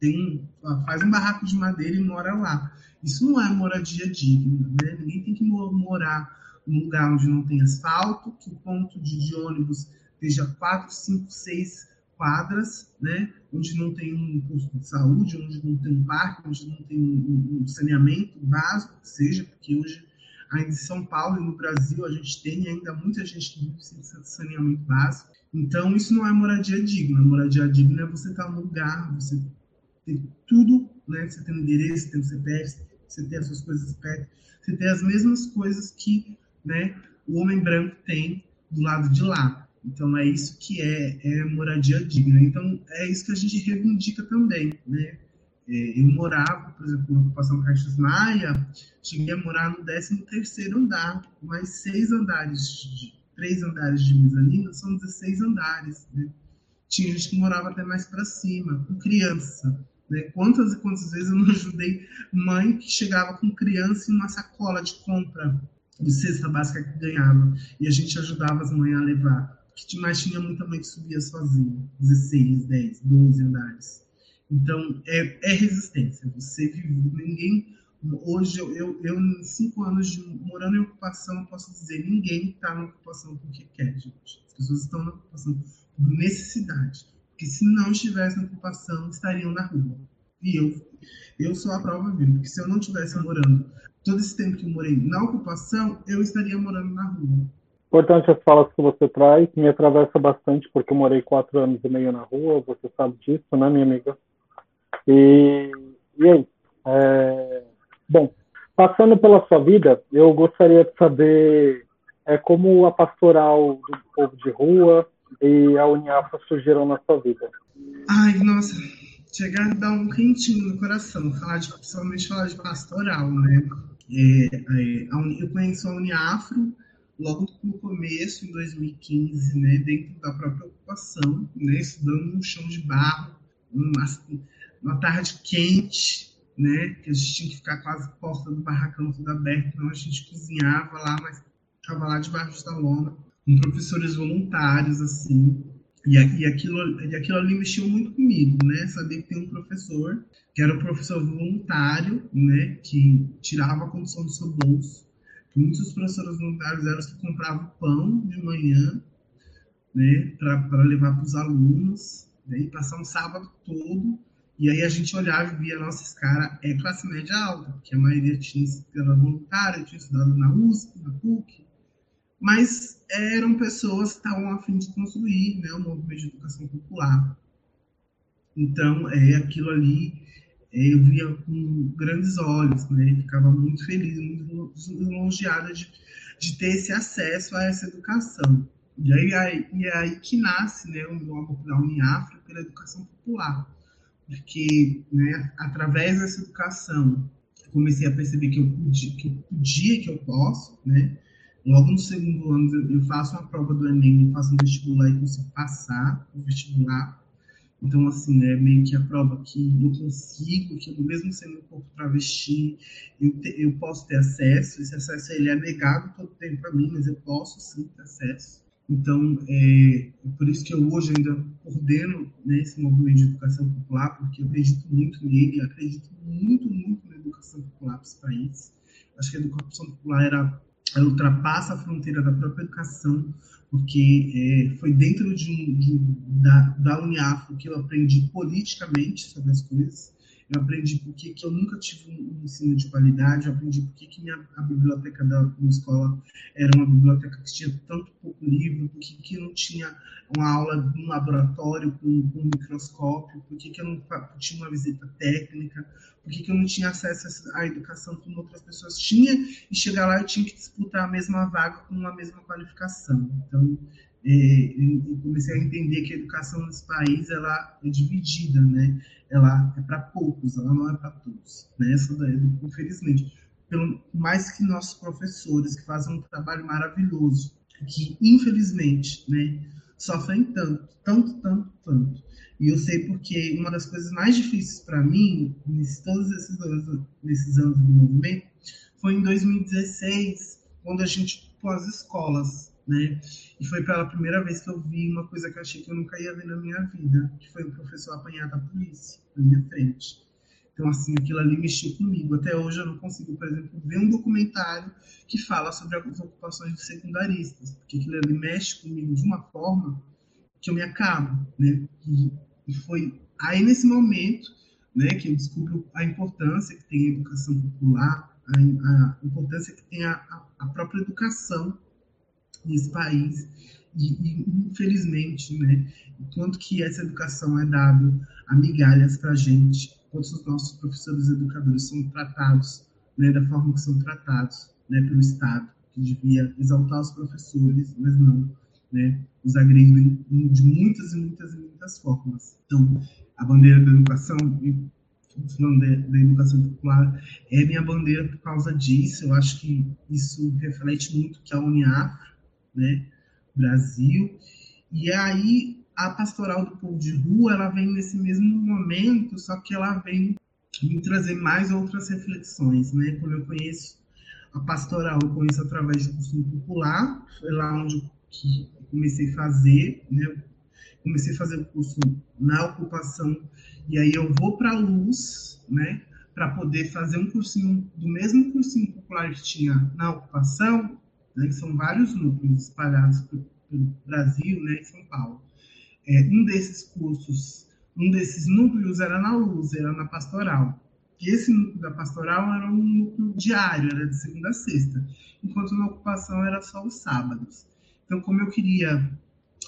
tem, faz um barraco de madeira e mora lá. Isso não é moradia digna, né? Ninguém tem que morar num lugar onde não tem asfalto, que o ponto de, de ônibus esteja 4, 5, 6 quadras, né? onde não tem um posto de saúde, onde não tem um parque, onde não tem um, saneamento básico, seja, porque hoje ainda em São Paulo e no Brasil a gente tem ainda muita gente que vive sem saneamento básico. Então isso não é moradia digna. Moradia digna é você estar no lugar, você ter tudo, né? Você tem um endereço, você tem um CPF, você tem as suas coisas perto, você tem as mesmas coisas que, né? O homem branco tem do lado de lá. Então é isso que é, é moradia digna. Então é isso que a gente reivindica também, né? É, eu morava, por exemplo, na ocupação Caixas Maia, cheguei a morar no 13 terceiro andar, mais seis andares, três andares de mezanino, são 16 andares, né? Tinha gente que morava até mais para cima, com criança. Né? Quantas e quantas vezes eu não ajudei mãe que chegava com criança em uma sacola de compra de cesta básica que ganhava. E a gente ajudava as mães a levar que mais tinha muita mãe que subia sozinha, 16, 10, 12 andares. Então, é, é resistência. Você vive, ninguém. Hoje, eu, eu, eu, em cinco anos de morando em ocupação, posso dizer: ninguém está na ocupação porque quer, gente. As pessoas estão na ocupação por necessidade. Porque se não estivessem na ocupação, estariam na rua. E eu, eu sou a prova viva. Porque se eu não estivesse morando todo esse tempo que eu morei na ocupação, eu estaria morando na rua. Importante as falas que você traz, me atravessa bastante porque eu morei quatro anos e meio na rua, você sabe disso, né, minha amiga? E, e aí? É, bom, passando pela sua vida, eu gostaria de saber é, como a pastoral do povo de rua e a Uniafa surgiram na sua vida. Ai, nossa, chegar a dar um quentinho no coração, falar de, principalmente falar de pastoral, né? É, é, eu conheço a Uniafro, logo no começo, em 2015, né, dentro da própria ocupação, né, estudando no chão de barro, uma, tarde quente, né, que a gente tinha que ficar quase porta do barracão tudo aberto, então a gente cozinhava lá, mas estava lá debaixo da lona, com professores voluntários, assim, e, e, aquilo, e aquilo ali mexeu muito comigo, né, saber que tem um professor, que era um professor voluntário, né, que tirava a condição do seu bolso, Muitos professores voluntários eram os que compravam pão de manhã, né, para levar para os alunos, né, e passar um sábado todo. E aí a gente olhava e via, nossa, esse cara é classe média alta, porque a maioria tinha era voluntária, tinha estudado na USP, na PUC, mas eram pessoas que estavam a fim de construir né, o movimento de educação popular. Então, é aquilo ali eu via com grandes olhos, né? Ficava muito feliz, muito lisonjeada de, de ter esse acesso a essa educação. E aí, aí, e é aí que nasce né, o meu amor pela Uniafra, pela educação popular. Porque, né, através dessa educação, comecei a perceber que eu podia, que eu, podia, que eu posso, né? Logo no segundo ano, eu faço uma prova do Enem, eu faço um vestibular e consigo passar o vestibular. Então, assim, é meio que a prova que eu consigo, que eu, mesmo sendo um pouco travesti, eu, te, eu posso ter acesso. Esse acesso ele é negado todo tempo para mim, mas eu posso sim ter acesso. Então, é, é por isso que eu hoje ainda coordeno né, esse movimento de educação popular, porque eu acredito muito nele, acredito muito, muito na educação popular para esse país. Acho que a educação popular era, ela ultrapassa a fronteira da própria educação, porque é, foi dentro de, de, da, da Uniafro que eu aprendi politicamente sobre as coisas. Eu aprendi por que, eu nunca tive um ensino de qualidade, eu aprendi por que, minha, a biblioteca da minha escola era uma biblioteca que tinha tanto pouco livro, por que, não tinha uma aula no laboratório com, com um microscópio, por que, eu não tinha uma visita técnica, por que eu não tinha acesso à educação como outras pessoas tinham, e chegar lá eu tinha que disputar a mesma vaga com a mesma qualificação. Então, é, comecei a entender que a educação nesse país ela é dividida, né? Ela é para poucos, ela não é para todos, né? Essa daí, infelizmente, pelo mais que nossos professores que fazem um trabalho maravilhoso, que infelizmente, né, sofrem tanto, tanto, tanto, tanto. E eu sei porque uma das coisas mais difíceis para mim, nesses todos esses anos, nesses anos do movimento, foi em 2016, quando a gente pôs as escolas né? E foi pela primeira vez que eu vi uma coisa que eu achei que eu nunca ia ver na minha vida, que foi o professor apanhar da polícia na minha frente. Então, assim, aquilo ali mexeu comigo. Até hoje eu não consigo, por exemplo, ver um documentário que fala sobre as ocupações de secundaristas, porque aquilo ali mexe comigo de uma forma que eu me acabo, né? E, e foi aí nesse momento, né, que eu descubro a importância que tem a educação popular, a, a importância que tem a, a própria educação nesse país. E, e, infelizmente, né, quanto que essa educação é dada a migalhas para a gente, quanto os nossos professores educadores são tratados né, da forma que são tratados né, pelo Estado, que devia exaltar os professores, mas não, né, os agridem de muitas e muitas e muitas formas. Então, a bandeira da educação, falando da, da educação popular, é minha bandeira por causa disso. Eu acho que isso reflete muito que a UNIAF né, Brasil. E aí a pastoral do povo de rua, ela vem nesse mesmo momento, só que ela vem me trazer mais outras reflexões, né? Quando eu conheço a pastoral, eu conheço através do costume popular, foi lá onde eu comecei a fazer, né? Comecei a fazer o curso na ocupação e aí eu vou para a luz, né? Para poder fazer um cursinho do mesmo cursinho popular que tinha na ocupação, né, que são vários núcleos espalhados pelo, Brasil né, e São Paulo. É, um desses cursos, um desses núcleos era na Luz, era na Pastoral. E esse núcleo da Pastoral era um núcleo diário, era de segunda a sexta, enquanto na ocupação era só os sábados. Então, como eu queria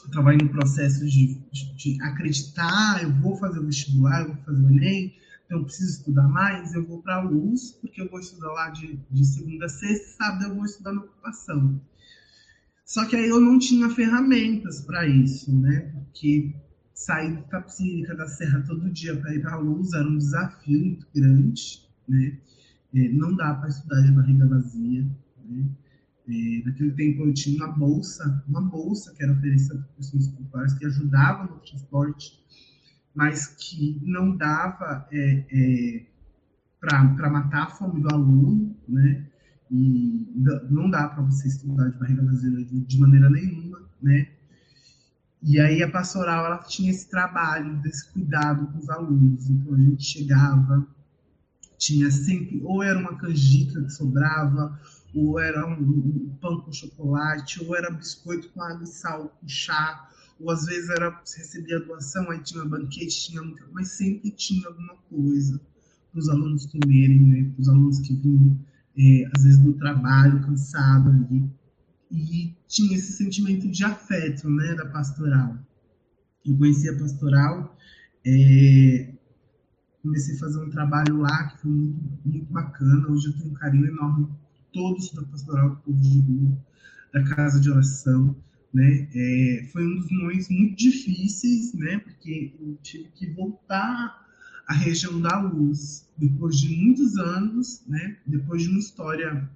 estava no processo de, de, de, acreditar, eu vou fazer o vestibular, eu vou fazer o Enem, eu preciso estudar mais, eu vou para a luz, porque eu vou estudar lá de, de segunda a sexta, sábado eu vou estudar na ocupação. Só que aí eu não tinha ferramentas para isso, né? Porque sair da Tapsílica, da Serra todo dia para ir para a luz era um desafio muito grande, né? É, não dá para estudar de barriga vazia, né? É, naquele tempo eu tinha uma bolsa, uma bolsa que era oferecida por pessoas populares que ajudava no transporte mas que não dava é, é, para matar a fome do aluno, né? E não dá para você estudar de barriga vazia de, maneira nenhuma, né? E aí a pastoral ela tinha esse trabalho, desse cuidado com os alunos. Então a gente chegava, tinha sempre, ou era uma canjica que sobrava, ou era um, um pão com chocolate, ou era biscoito com água e sal, com chá, ou às vezes era recebia doação, aí tinha banquete, tinha mas sempre tinha alguma coisa para os alunos comerem, né? Para os alunos que vinham é, às vezes do trabalho cansado ali e tinha esse sentimento de afeto, né, da pastoral. Eu conheci a pastoral, é, comecei a fazer um trabalho lá que foi muito, muito bacana. Hoje eu tenho um carinho enorme por todos da pastoral do povo de rua, da casa de oração né? É, foi um dos momentos muito difíceis, né? Porque eu tive que voltar à região da luz depois de muitos anos, né? Depois de uma história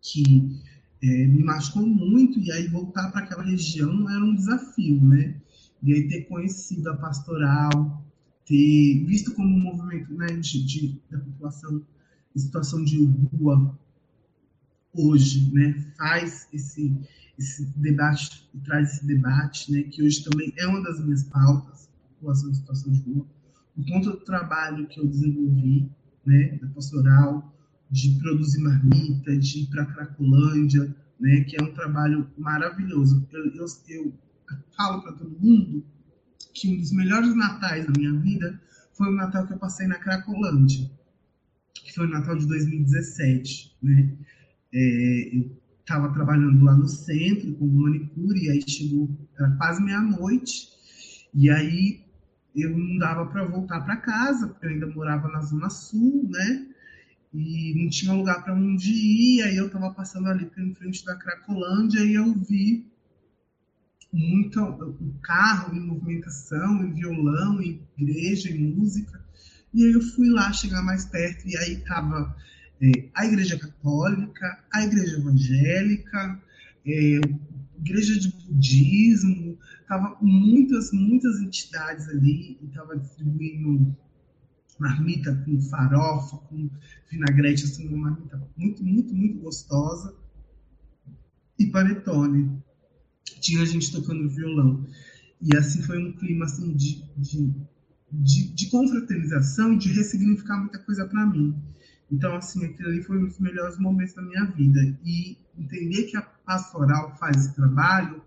que é, me machucou muito e aí voltar para aquela região era um desafio, né? E aí ter conhecido a pastoral, ter visto como um movimento né, de, de, da população em situação de rua hoje, né, faz esse esse debate, traz esse debate, né, que hoje também é uma das minhas pautas, população em situação de rua, por conta do trabalho que eu desenvolvi, né, da pastoral, de produzir marmita, de ir para Cracolândia, né, que é um trabalho maravilhoso. Eu, eu, eu falo para todo mundo que um dos melhores natais da minha vida foi o Natal que eu passei na Cracolândia, que foi o Natal de 2017, né? É, eu estava trabalhando lá no centro com manicure, e aí chegou, era quase meia-noite, e aí eu não dava para voltar para casa, porque eu ainda morava na Zona Sul, né? E não tinha lugar para onde ir, aí eu estava passando ali em frente da Cracolândia e eu vi muito o carro em movimentação, em violão, em igreja, em música. E aí eu fui lá chegar mais perto e aí tava é, a igreja católica, a igreja evangélica, é, igreja de budismo, tava muitas, muitas entidades ali e tava distribuindo marmita com farofa, com vinagrete, assim, uma marmita muito, muito, muito gostosa e panetone tinha gente tocando violão. E assim foi um clima assim, de, de, de, de confraternização, de ressignificar muita coisa para mim. Então, assim, aquilo ali foi um dos melhores momentos da minha vida. E entender que a pastoral faz esse trabalho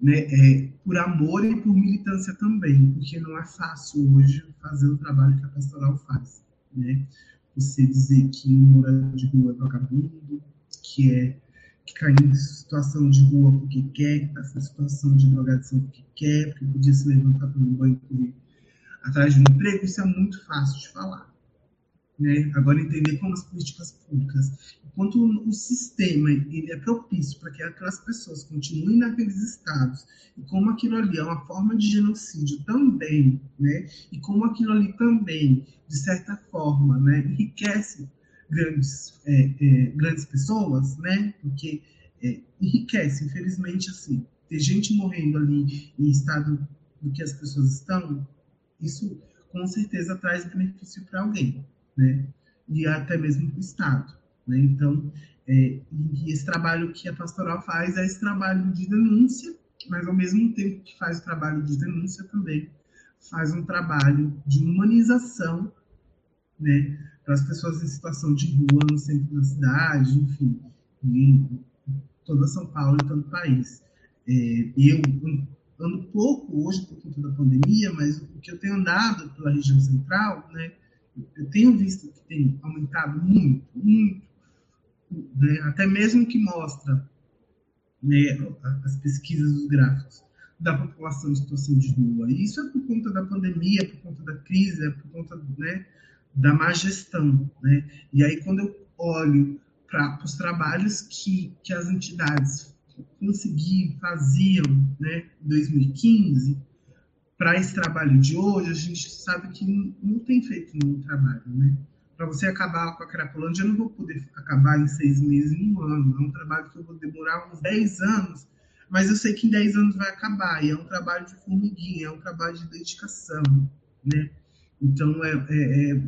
né, é, por amor e por militância também, porque não é fácil hoje fazer o trabalho que a pastoral faz. Né? Você dizer que um morador de rua é vagabundo, que é que caiu em situação de rua porque quer, que está em situação de drogadição porque quer, porque podia se levantar para um banho atrás de um emprego, isso é muito fácil de falar. Né? Agora, entender como as políticas públicas, enquanto o sistema ele é propício para que aquelas pessoas continuem naqueles estados, e como aquilo ali é uma forma de genocídio também, né? e como aquilo ali também, de certa forma, né, enriquece grandes, é, é, grandes pessoas, né? Porque é, enriquece, infelizmente, assim, ter gente morrendo ali em estado do que as pessoas estão, isso com certeza traz benefício para alguém, né? E até mesmo para o Estado, né? Então, é, e esse trabalho que a pastoral faz é esse trabalho de denúncia, mas ao mesmo tempo que faz o trabalho de denúncia também faz um trabalho de humanização, né? para as pessoas em situação de rua no centro da cidade, enfim, em toda São Paulo e todo o país. É, eu ando pouco hoje por conta da pandemia, mas o que eu tenho andado pela região central, né, eu tenho visto que tem aumentado muito, muito, né, até mesmo que mostra né, as pesquisas, os gráficos da população em situação de rua. E isso é por conta da pandemia, por conta da crise, é por conta né, da má gestão. Né? E aí, quando eu olho para os trabalhos que, que as entidades conseguiam, faziam né, em 2015, para esse trabalho de hoje, a gente sabe que não, não tem feito nenhum trabalho. Né? Para você acabar com a Cracolândia, eu não vou poder acabar em seis meses, em um ano. É um trabalho que eu vou demorar uns dez anos, mas eu sei que em dez anos vai acabar. E é um trabalho de formiguinha, é um trabalho de dedicação. Né? Então, é, é, é,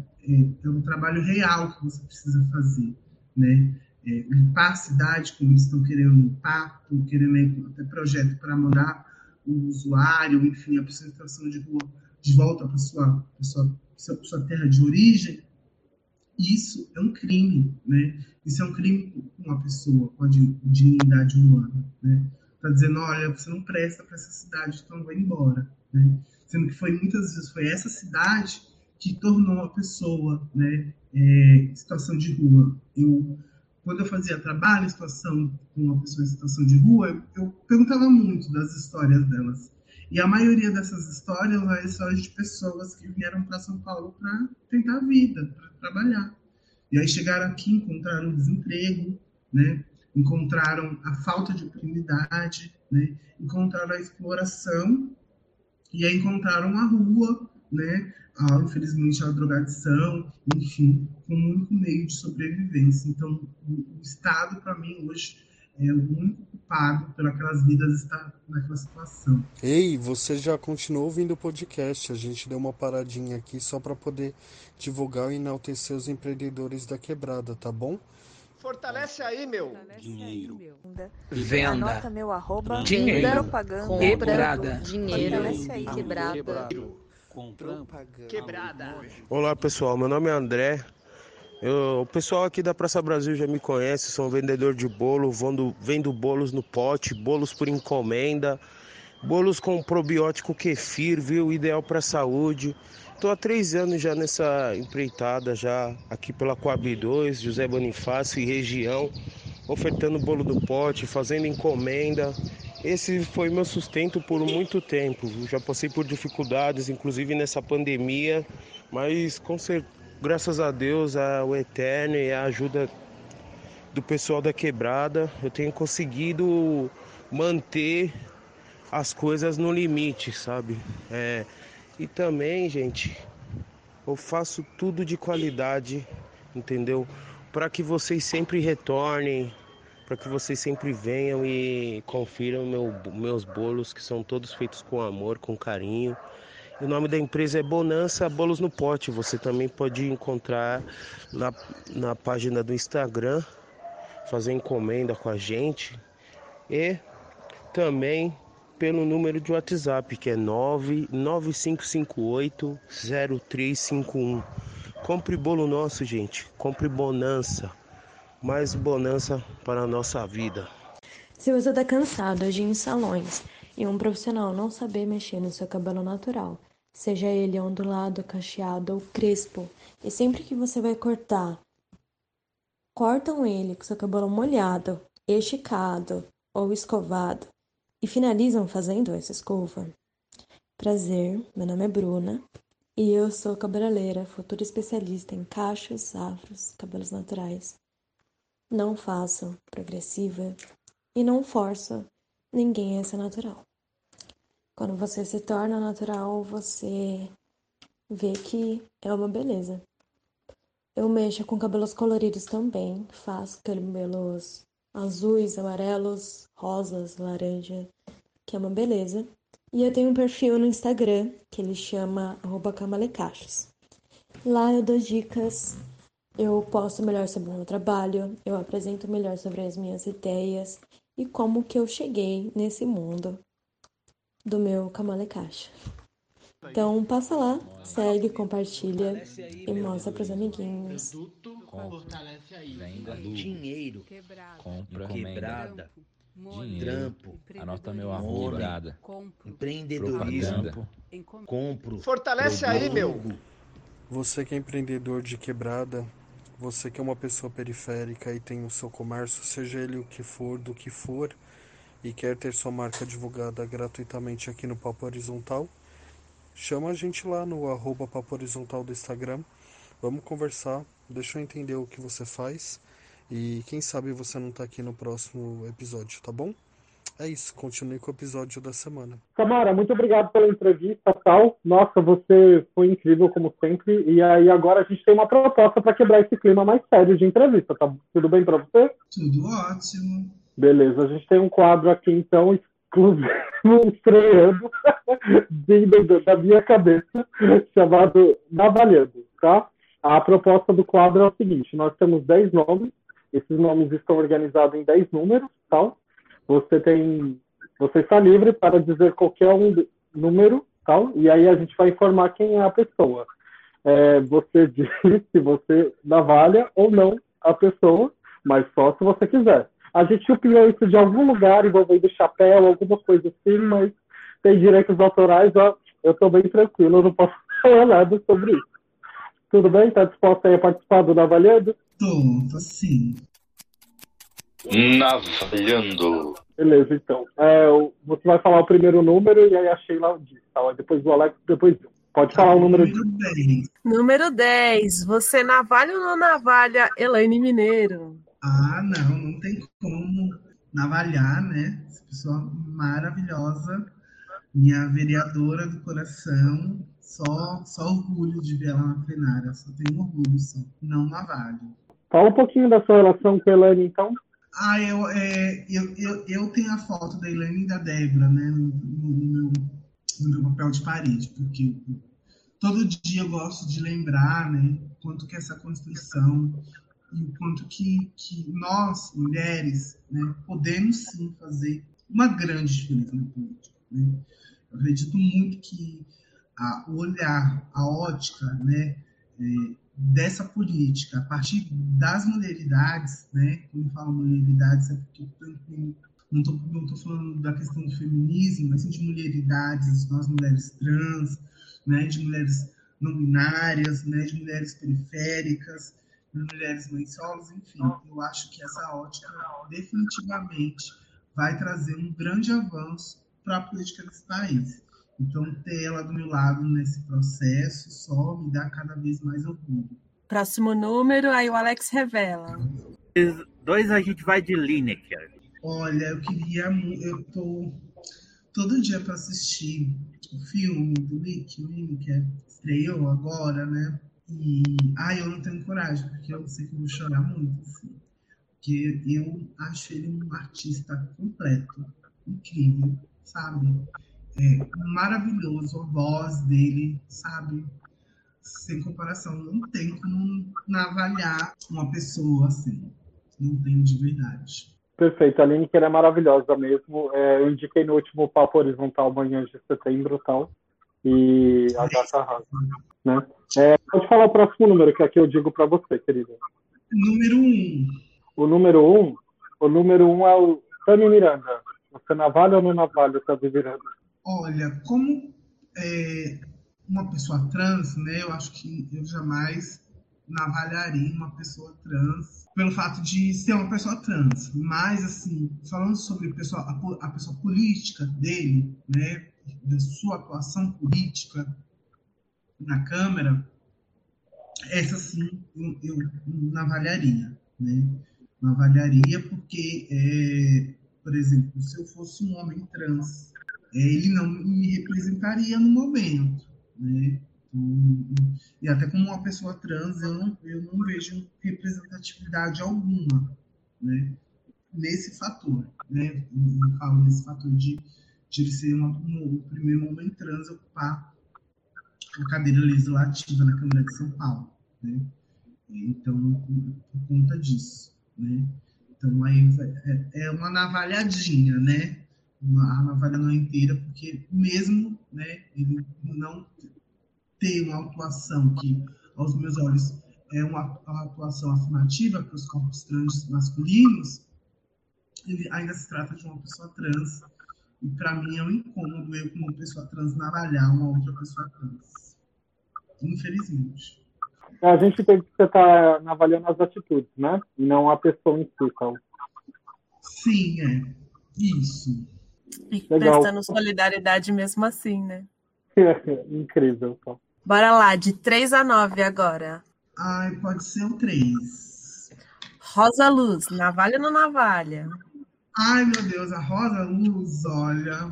é, um trabalho real que você precisa fazer, né? É, limpar a cidade, como eles estão querendo limpar, estão querendo até projeto para mandar o usuário, enfim, a pessoa em situação de rua de volta para sua, sua, sua, terra de origem, isso é um crime, né? Isso é um crime com uma pessoa, com a dignidade humana, né? Tá dizendo, olha, você não presta para essa cidade, então vai embora, né? sendo que foi muitas vezes foi essa cidade que tornou a pessoa, né, é, situação de rua. Eu, quando eu fazia trabalho em situação com uma pessoa em situação de rua, eu, eu perguntava muito das histórias delas. E a maioria dessas histórias é histórias de pessoas que vieram para São Paulo para tentar a vida, para trabalhar. E aí chegaram aqui, encontraram desemprego, né? encontraram a falta de oportunidade, né? encontraram a exploração e aí encontraram a rua, né? A, infelizmente a drogadição, enfim, como um único meio de sobrevivência. Então, o, Estado, para mim, hoje, é o único culpado pelas vidas estar naquela situação. Ei, você já continuou ouvindo o podcast? A gente deu uma paradinha aqui só para poder divulgar e enaltecer os empreendedores da quebrada, tá bom? Fortalece aí, meu. Dinheiro. Venda. Anota meu arroba. Dinheiro. Propaganda. Quebrada. Dinheiro. Fortalece aí, quebrada. Quebrada. Olá, pessoal. Meu nome é André. Eu, o pessoal aqui da Praça Brasil já me conhece. Sou um vendedor de bolo. Vendo, vendo bolos no pote, bolos por encomenda. Bolos com probiótico kefir, viu? Ideal para a saúde. Tô há três anos já nessa empreitada, já aqui pela Coab 2, José Bonifácio e região, ofertando bolo do pote, fazendo encomenda. Esse foi meu sustento por muito tempo. Já passei por dificuldades, inclusive nessa pandemia, mas com certeza, graças a Deus, ao Eterno e a ajuda do pessoal da quebrada, eu tenho conseguido manter as coisas no limite, sabe? É, e também, gente, eu faço tudo de qualidade, entendeu? Para que vocês sempre retornem, para que vocês sempre venham e confiram meu, meus bolos, que são todos feitos com amor, com carinho. O nome da empresa é Bonança Bolos no Pote. Você também pode encontrar na, na página do Instagram, fazer encomenda com a gente. E também pelo número de WhatsApp, que é 995580351. Compre bolo nosso, gente. Compre bonança. Mais bonança para a nossa vida. Se você está cansado de ir em salões e um profissional não saber mexer no seu cabelo natural, seja ele ondulado, cacheado ou crespo, e sempre que você vai cortar, cortam ele com seu cabelo molhado, esticado ou escovado, e finalizam fazendo essa escova. Prazer, meu nome é Bruna e eu sou cabeleireira, futura especialista em cachos, afros, cabelos naturais. Não faço progressiva e não forço ninguém a ser natural. Quando você se torna natural, você vê que é uma beleza. Eu mexo com cabelos coloridos também, faço cabelos azuis, amarelos, rosas, laranja, que é uma beleza. E eu tenho um perfil no Instagram que ele chama @camalecachos. Lá eu dou dicas, eu posto melhor sobre o meu trabalho, eu apresento melhor sobre as minhas ideias e como que eu cheguei nesse mundo do meu camalecacho. Então passa lá, segue, compartilha e mostra pros amiguinhos. Venda dinheiro, compra, quebrada, dinheiro, trampo, anota meu arroba, quebrada, empreendedorismo, compro, Fortalece aí, meu. Você que é empreendedor de quebrada, você que é uma pessoa periférica e tem o seu comércio, seja ele o que for, do que for, e quer ter sua marca divulgada gratuitamente aqui no Papo Horizontal, chama a gente lá no arroba Papo Horizontal do Instagram. Vamos conversar, deixa eu entender o que você faz e quem sabe você não tá aqui no próximo episódio, tá bom? É isso, continue com o episódio da semana. Samara, muito obrigado pela entrevista, tal. Nossa, você foi incrível como sempre. E aí agora a gente tem uma proposta para quebrar esse clima mais sério de entrevista, tá tudo bem para você? Tudo ótimo. Beleza, a gente tem um quadro aqui então exclusivo, *laughs* estreando *laughs* vindo da minha cabeça, chamado Navalhando, tá? A proposta do quadro é o seguinte: nós temos 10 nomes, esses nomes estão organizados em 10 números, tal. Você tem, você está livre para dizer qualquer um número, tal, e aí a gente vai informar quem é a pessoa. É, você *laughs* diz se você navalha ou não a pessoa, mas só se você quiser. A gente chupinhou isso de algum lugar envolvendo chapéu, alguma coisa assim, mas tem direitos autorais, ó, eu estou bem tranquilo, eu não posso *laughs* falar nada sobre isso. Tudo bem? Está disposto aí a participar do Navalhando? Tô, tô sim. Navalhando. Beleza, então. É, você vai falar o primeiro número e aí a Sheila diz, tá? Depois o Alex, depois eu. Pode falar o número de. Número 10. Você navalha ou não navalha Elaine Mineiro? Ah, não, não tem como navalhar, né? Essa pessoa maravilhosa, minha vereadora do coração, só, só orgulho de ver ela na plenária, só tenho orgulho, só. não navalho. Fala um pouquinho da sua relação com a Elaine, então. Ah, eu, é, eu, eu, eu tenho a foto da Elaine e da Débora, né, no, no, no, no meu papel de parede, porque todo dia eu gosto de lembrar, né, quanto que essa construção e o quanto que, que nós, mulheres, né, podemos sim fazer uma grande diferença na política. Né? Eu acredito muito que a, o olhar, a ótica né, é, dessa política, a partir das mulheridades, né, quando eu falo mulheridades, é porque não estou não tô falando da questão do feminismo, mas sim de mulheridades, nós mulheres trans, né, de mulheres não binárias, né, de mulheres periféricas, de mulheres mães solos, enfim. Eu acho que essa ótica definitivamente vai trazer um grande avanço para a política desse país. Então, ter ela do meu lado nesse processo só me dá cada vez mais orgulho. Próximo número, aí o Alex revela. Dois a gente vai de Lineker. Olha, eu queria. Eu tô todo dia para assistir o filme do Nick, Lineker, estreou agora, né? E. Ai, eu não tenho coragem, porque eu sei que eu vou chorar muito, assim. Porque eu acho ele um artista completo, incrível, sabe? É maravilhoso a voz dele, sabe? sem comparação. Não tem como navalhar uma pessoa assim. Não tem de verdade. Perfeito. A Lineker é maravilhosa mesmo. É, eu indiquei no último Papo Horizontal manhã de setembro tal. E a gata arrasa. Né? É, pode falar o próximo número, que aqui eu digo para você, querida. Número 1. Um. O número 1? Um, o número 1 um é o Tami Miranda. Você navalha ou não navalha, Tami Miranda? Olha, como é, uma pessoa trans, né? Eu acho que eu jamais navalharia uma pessoa trans pelo fato de ser uma pessoa trans. Mas, assim, falando sobre pessoa, a, a pessoa política dele, né? Da sua atuação política na Câmara, essa sim eu, eu navalharia, né? Navalharia porque, é, por exemplo, se eu fosse um homem trans, ele não me representaria no momento né? E até como uma pessoa trans, eu não, eu não vejo representatividade alguma, né? Nesse fator, né? Eu falo nesse fator de, de ele ser uma, um, o primeiro homem trans ocupar a cadeira legislativa na Câmara de São Paulo, né? Então, por conta disso, né? Então, aí é, é uma navalhadinha, né? A navalha não inteira, porque mesmo né, ele não ter uma atuação que, aos meus olhos, é uma, uma atuação afirmativa para os corpos trans masculinos, ele ainda se trata de uma pessoa trans. E para mim é um incômodo eu, como pessoa trans, navalhar uma outra pessoa trans. Infelizmente. A gente tem que estar navalhando as atitudes, né? E não a pessoa em si, então. Sim, é. Isso. E Legal. prestando solidariedade mesmo assim, né? *laughs* Incrível. Bora lá, de 3 a 9 agora. Ai, pode ser o 3. Rosa Luz, navalha ou não navalha? Ai, meu Deus, a Rosa Luz, olha.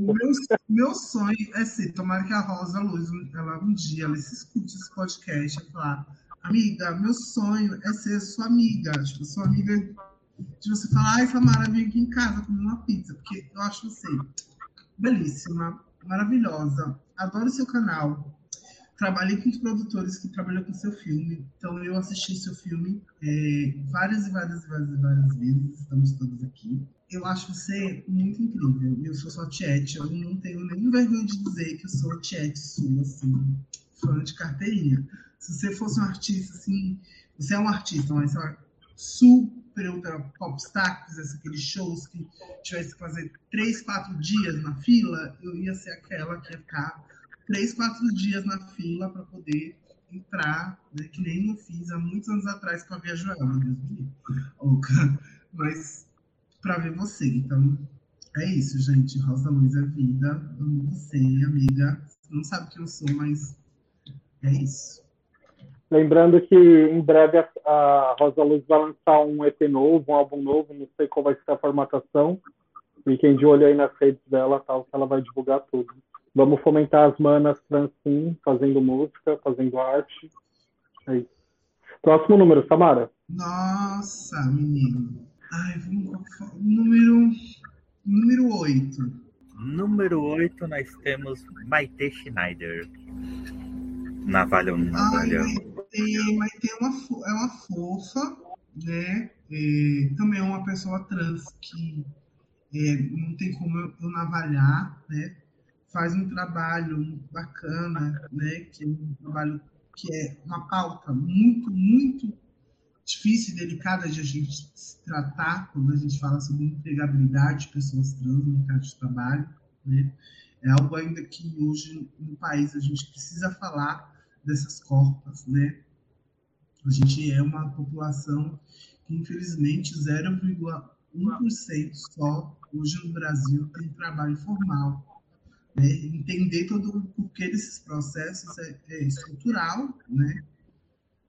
O meu, meu sonho é ser, tomara que a Rosa Luz, ela um dia, ela se escute esse podcast e falar, amiga, meu sonho é ser sua amiga, tipo, sua amiga de você falar, ai, Samara, vem aqui em casa comer uma pizza, porque eu acho você belíssima, maravilhosa, adoro seu canal. Trabalhei com os produtores que trabalham com seu filme, então eu assisti seu filme é, várias e várias e várias e várias vezes, estamos todos aqui. Eu acho você muito incrível. Eu sou sua tiete, eu não tenho nenhum vergonha de dizer que eu sou tiete sua, assim, fã de carteirinha. Se você fosse um artista, assim, você é um artista, mas é super super popstar, que fizesse aqueles shows que tivesse que fazer três, quatro dias na fila, eu ia ser aquela que ia ficar três, quatro dias na fila para poder entrar, né, que nem eu fiz há muitos anos atrás com a Via Joana, mesmo. Mas para ver você. Então, é isso, gente. Rosa Luz é vida. Amo você, amiga. Não sabe quem eu sou, mas é isso. Lembrando que em breve a, a Rosa Luz vai lançar um EP novo, um álbum novo, não sei qual vai ser a formatação. Fiquem de olho aí nas redes dela, tal, que ela vai divulgar tudo. Vamos fomentar as manas trans sim, fazendo música, fazendo arte. É isso. Próximo número, Samara. Nossa, menino. Ai, número, número 8. Número 8, nós temos Maite Schneider. Navalha ou não navalha? Ai, Maite é uma, é uma fofa, né? É, também é uma pessoa trans que é, não tem como eu, eu navalhar, né? Faz um trabalho bacana, né? Que é um trabalho que é uma pauta muito, muito difícil e delicada de a gente se tratar quando a gente fala sobre empregabilidade de pessoas trans no mercado de trabalho, né? É algo ainda que hoje no país a gente precisa falar dessas corpas, né? A gente é uma população que, infelizmente, 0,1% só hoje no Brasil tem trabalho formal. Né? Entender todo o porquê desses processos é, é estrutural, né?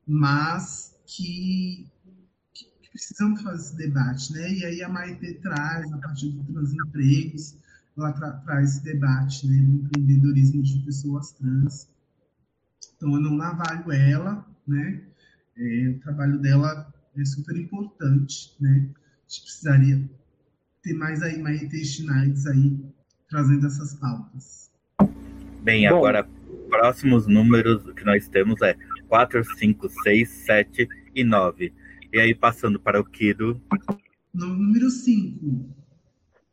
mas que, que, precisamos fazer esse debate. Né? E aí a Maite traz, a partir dos transempregos, ela tra traz esse debate né, do empreendedorismo de pessoas trans. Então, eu não navalho ela, né? É, o trabalho dela é super importante, né? A gente precisaria ter mais aí, mais Schneides aí, trazendo essas pautas. Bem, Bom. agora, próximos números que nós temos é 4, 5, 6, 7 e 9. E aí, passando para o Kido. No número 5.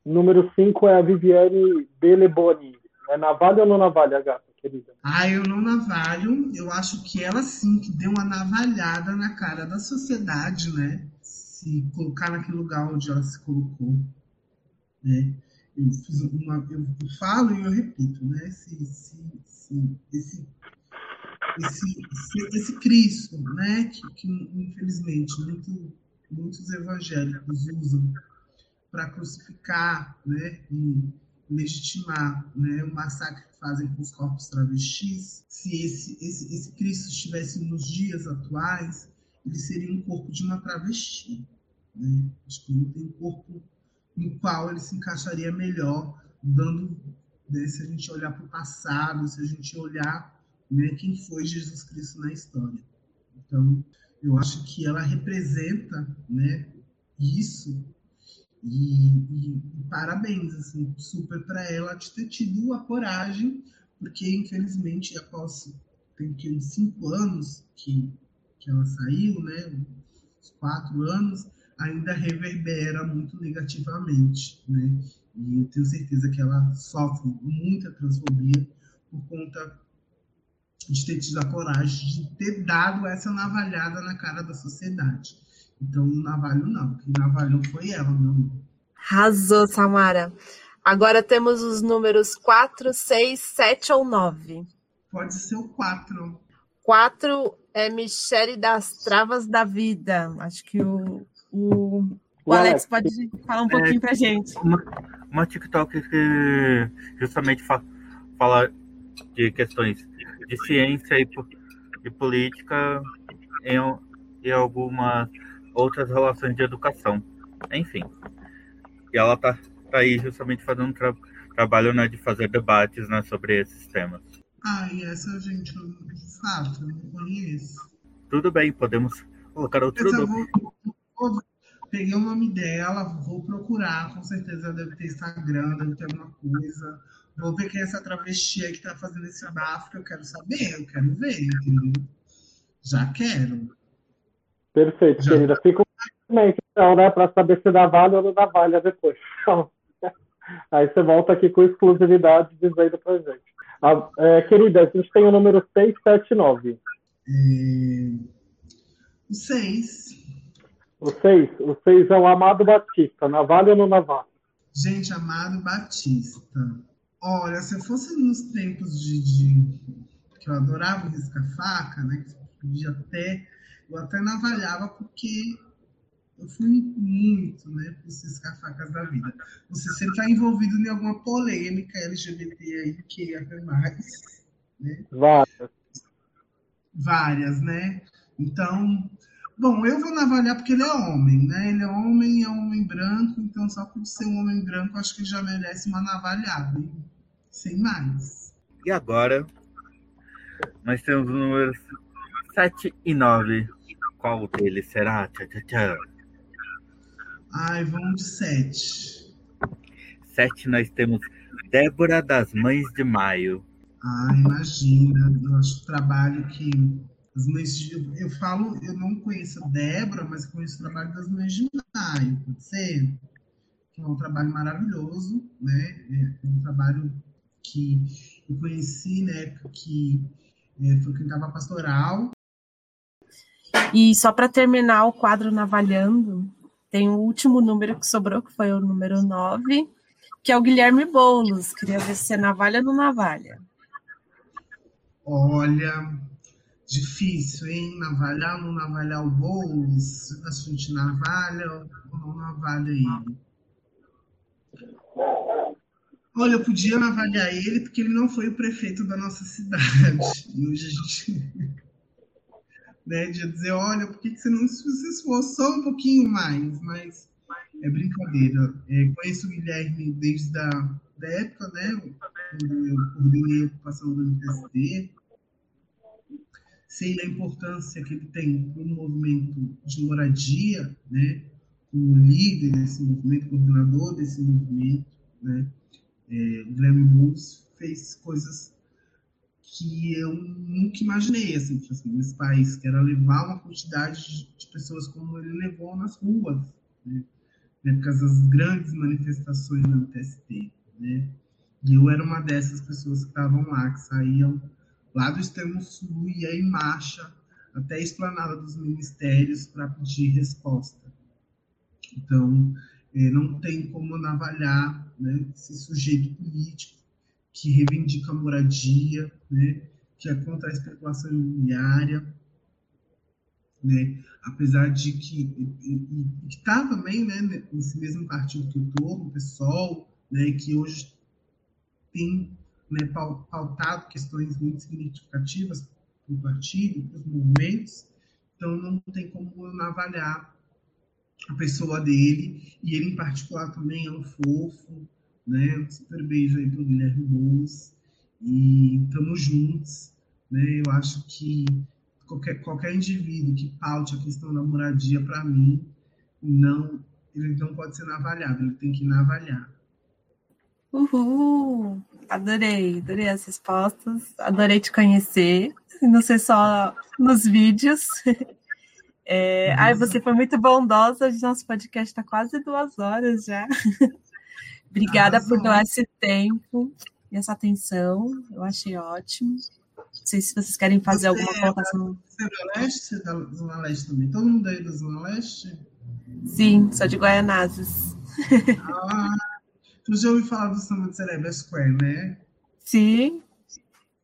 Número 5 é a Viviane Beleboni. É navalha ou não navalha, gata, querida? Ah, eu não navalho. Eu acho que ela sim que deu uma navalhada na cara da sociedade, né? Se colocar naquele lugar onde ela se colocou. Né? Eu, uma, eu falo e eu repito, né? Se, se, se, esse, esse, esse, esse Cristo, né? Que, que infelizmente muito, muitos evangélicos usam para crucificar né, e legitimar né, o massacre que fazem com os corpos travestis, se esse, esse, esse Cristo estivesse nos dias atuais, ele seria um corpo de uma travesti. Né? Acho que não tem corpo no qual ele se encaixaria melhor, dando, né, se a gente olhar para o passado, se a gente olhar né, quem foi Jesus Cristo na história. Então, eu acho que ela representa né, isso e, e, parabéns, assim, super para ela de ter tido a coragem, porque infelizmente após tem que uns cinco anos que, que ela saiu, né, uns quatro anos, ainda reverbera muito negativamente, né? E eu tenho certeza que ela sofre muita transfobia por conta de ter tido a coragem de ter dado essa navalhada na cara da sociedade. Então, o navalho não. Quem navalhou foi ela, meu amor. Arrasou, Samara. Agora temos os números 4, 6, 7 ou 9. Pode ser o 4. 4 é Michele das Travas da Vida. Acho que o, o, o Alex pode falar um é, pouquinho pra gente. Uma, uma TikTok que justamente fa fala de questões de ciência e, e política em, em algumas outras relações de educação. Enfim. E ela tá, tá aí justamente fazendo um tra trabalho né, de fazer debates né, sobre esses temas. Ah, e essa gente, de fato, não conheço. Tudo bem, podemos colocar outro nome. Peguei o nome dela, vou procurar, com certeza deve ter Instagram, deve ter alguma coisa. Vou ver quem é essa travesti aí que tá fazendo esse bafo, que eu quero saber, eu quero ver, entendeu? Já quero. Perfeito, Já. querida. Fica então, né, para saber se dá vale ou não dá vale depois. Então, *laughs* aí você volta aqui com exclusividade dizendo pra gente. Ah, é, querida, a gente tem o número 679. É... O 6. O 6? O 6 é o Amado Batista. Navalha ou não navalha? Gente, Amado Batista. Olha, se eu fosse nos tempos de, de que eu adorava risca-faca, né? Que podia até, eu até navalhava porque eu fui muito, né, para esses cafacas da vida. Você sempre está envolvido em alguma polêmica LGBT aí que é mais, né? Várias. Várias, né? Então, bom, eu vou navalhar porque ele é homem, né? Ele é homem, é homem branco, então só por ser um homem branco, acho que ele já merece uma navalhada, hein? sem mais. E agora, nós temos os números 7 e 9. Qual deles será? Tchau, tchau. Ai, vamos de sete. Sete nós temos Débora das Mães de Maio. Ah, imagina. Eu acho o trabalho que as mães de... Eu falo, eu não conheço a Débora, mas conheço o trabalho das mães de maio, pode ser? Que é um trabalho maravilhoso, né? É um trabalho que eu conheci, né? Que é, foi quem estava pastoral. E só para terminar o quadro Navalhando, tem o último número que sobrou, que foi o número 9, que é o Guilherme Boulos. Queria ver se é navalha ou navalha. Olha, Difícil, hein? Navalhar ou não navalhar o Boulos? A gente navalha ou não navalha ele? Olha, eu podia navalhar ele porque ele não foi o prefeito da nossa cidade. E *laughs* hoje a gente. Né, de dizer, olha, por que você não se esforçou um pouquinho mais? Mas é brincadeira. É, conheço o Guilherme desde a da época, né? Quando eu coordenei a ocupação do MTST. Sei da importância que ele tem no movimento de moradia, né? Como líder desse movimento, coordenador desse movimento, né? É, o Guilherme Bulls fez coisas que eu nunca imaginei, assim, tipo assim, nesse país, que era levar uma quantidade de pessoas como ele levou nas ruas, né? Por causa das grandes manifestações do MTST, né? E eu era uma dessas pessoas que estavam lá, que saíam lá do extremo sul e ia em marcha até a esplanada dos ministérios para pedir resposta. Então, é, não tem como navalhar né, esse sujeito político que reivindica a moradia, né, que é contra a especulação imobiliária, né, apesar de que está também né, nesse mesmo partido que eu estou, o PSOL, né, que hoje tem né, pautado questões muito significativas para o partido, para os movimentos, então não tem como eu avaliar a pessoa dele, e ele em particular também é um fofo, né? Um super beijo aí para o Guilherme Boulos, e estamos juntos, né? Eu acho que qualquer, qualquer indivíduo que paute a questão da moradia, para mim, não, ele não pode ser navalhado, ele tem que navalhar. Uhul! Adorei, adorei as respostas, adorei te conhecer, não sei só nos vídeos. *laughs* É, ai, você foi muito bondosa, nosso podcast está quase duas horas já. *laughs* Obrigada por doar esse tempo e essa atenção, eu achei ótimo. Não sei se vocês querem fazer você alguma colocação. Você é do Leste? Você é da Zona Leste também? Todo mundo aí é da Zona Leste? Sim, sou de Guaianazes. Ah, Tu já ouviu falar do samba de Cerebra Square, né? Sim.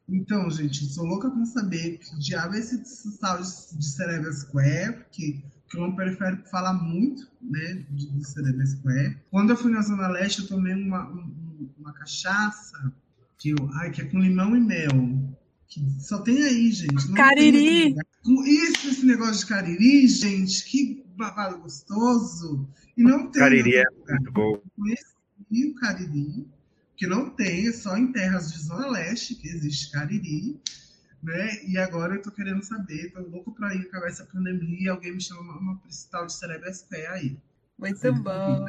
Então, gente, sou louca pra saber que diabo é esse tal de Cerebra Square, porque que o periférico fala muito, né, de, de Cerebra Square. Quando eu fui na Zona Leste, eu tomei uma, uma, uma cachaça que, eu, ai, que é com limão e mel. Que só tem aí, gente. Não cariri! Com isso, esse negócio de cariri, gente, que babado gostoso. E não tem. Cariri é muito bom. E o Cariri, que não tem, é só em terras de Zona Leste que existe Cariri, né? E agora eu tô querendo saber, tô louco para ir acabar essa pandemia e alguém me chama uma, tal de Cerebro SP aí. Muito Sim. bom.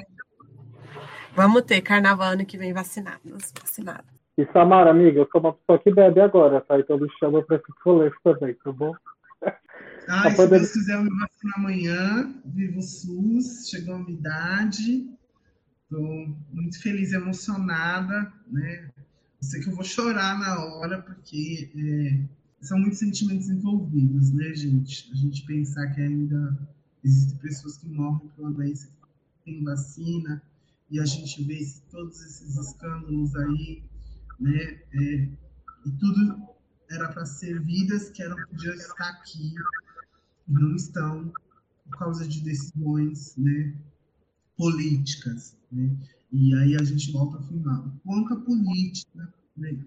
Vamos ter carnaval ano que vem vacinados, vacinados. E Samara, amiga, eu sou uma pessoa que bebe agora, tá? Então me chama para esses rolês também, tá bom? Ah, se Deus quiser, eu me vacino amanhã. Vivo o SUS, chegou a umidade. Estou muito feliz, emocionada, né? Eu sei que eu vou chorar na hora, porque é, são muitos sentimentos envolvidos, né, gente? A gente pensar que ainda existem pessoas que morrem por uma doença que tem vacina, e a gente vê todos esses escândalos aí, né? É, e tudo era para ser vidas que eram podiam estar aqui, e não estão, por causa de decisões, né? políticas. Né? E aí a gente volta ao final. Quanto a política né,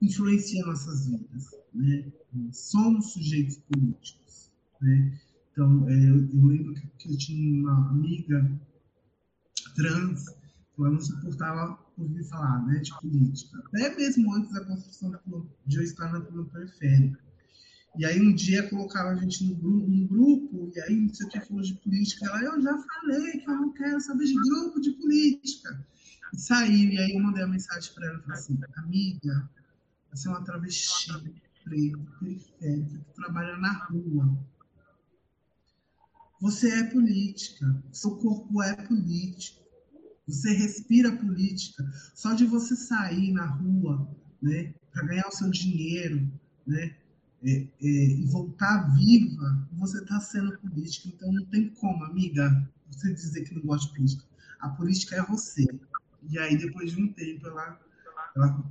influencia nossas vidas. Né? Somos sujeitos políticos. Né? Então, é, eu, lembro que, eu tinha uma amiga trans ela não suportava ouvir falar né, de política. Até mesmo antes da construção de eu estar na coluna periférica. E aí um dia colocaram a gente no grupo, no grupo e aí não sei o que falou de política. Ela, eu já falei que eu não quero saber de grupo de política. E saiu, e aí eu mandei a mensagem para ela e falei assim, amiga, você é uma travesti preta, periférica, que trabalha na rua. Você é política, seu corpo é político, você respira política. Só de você sair na rua, né, para ganhar o seu dinheiro, né, é, é, e voltar viva, você está sendo política. Então não tem como, amiga, você dizer que não gosta de política. A política é você. E aí, depois de um tempo, ela, ela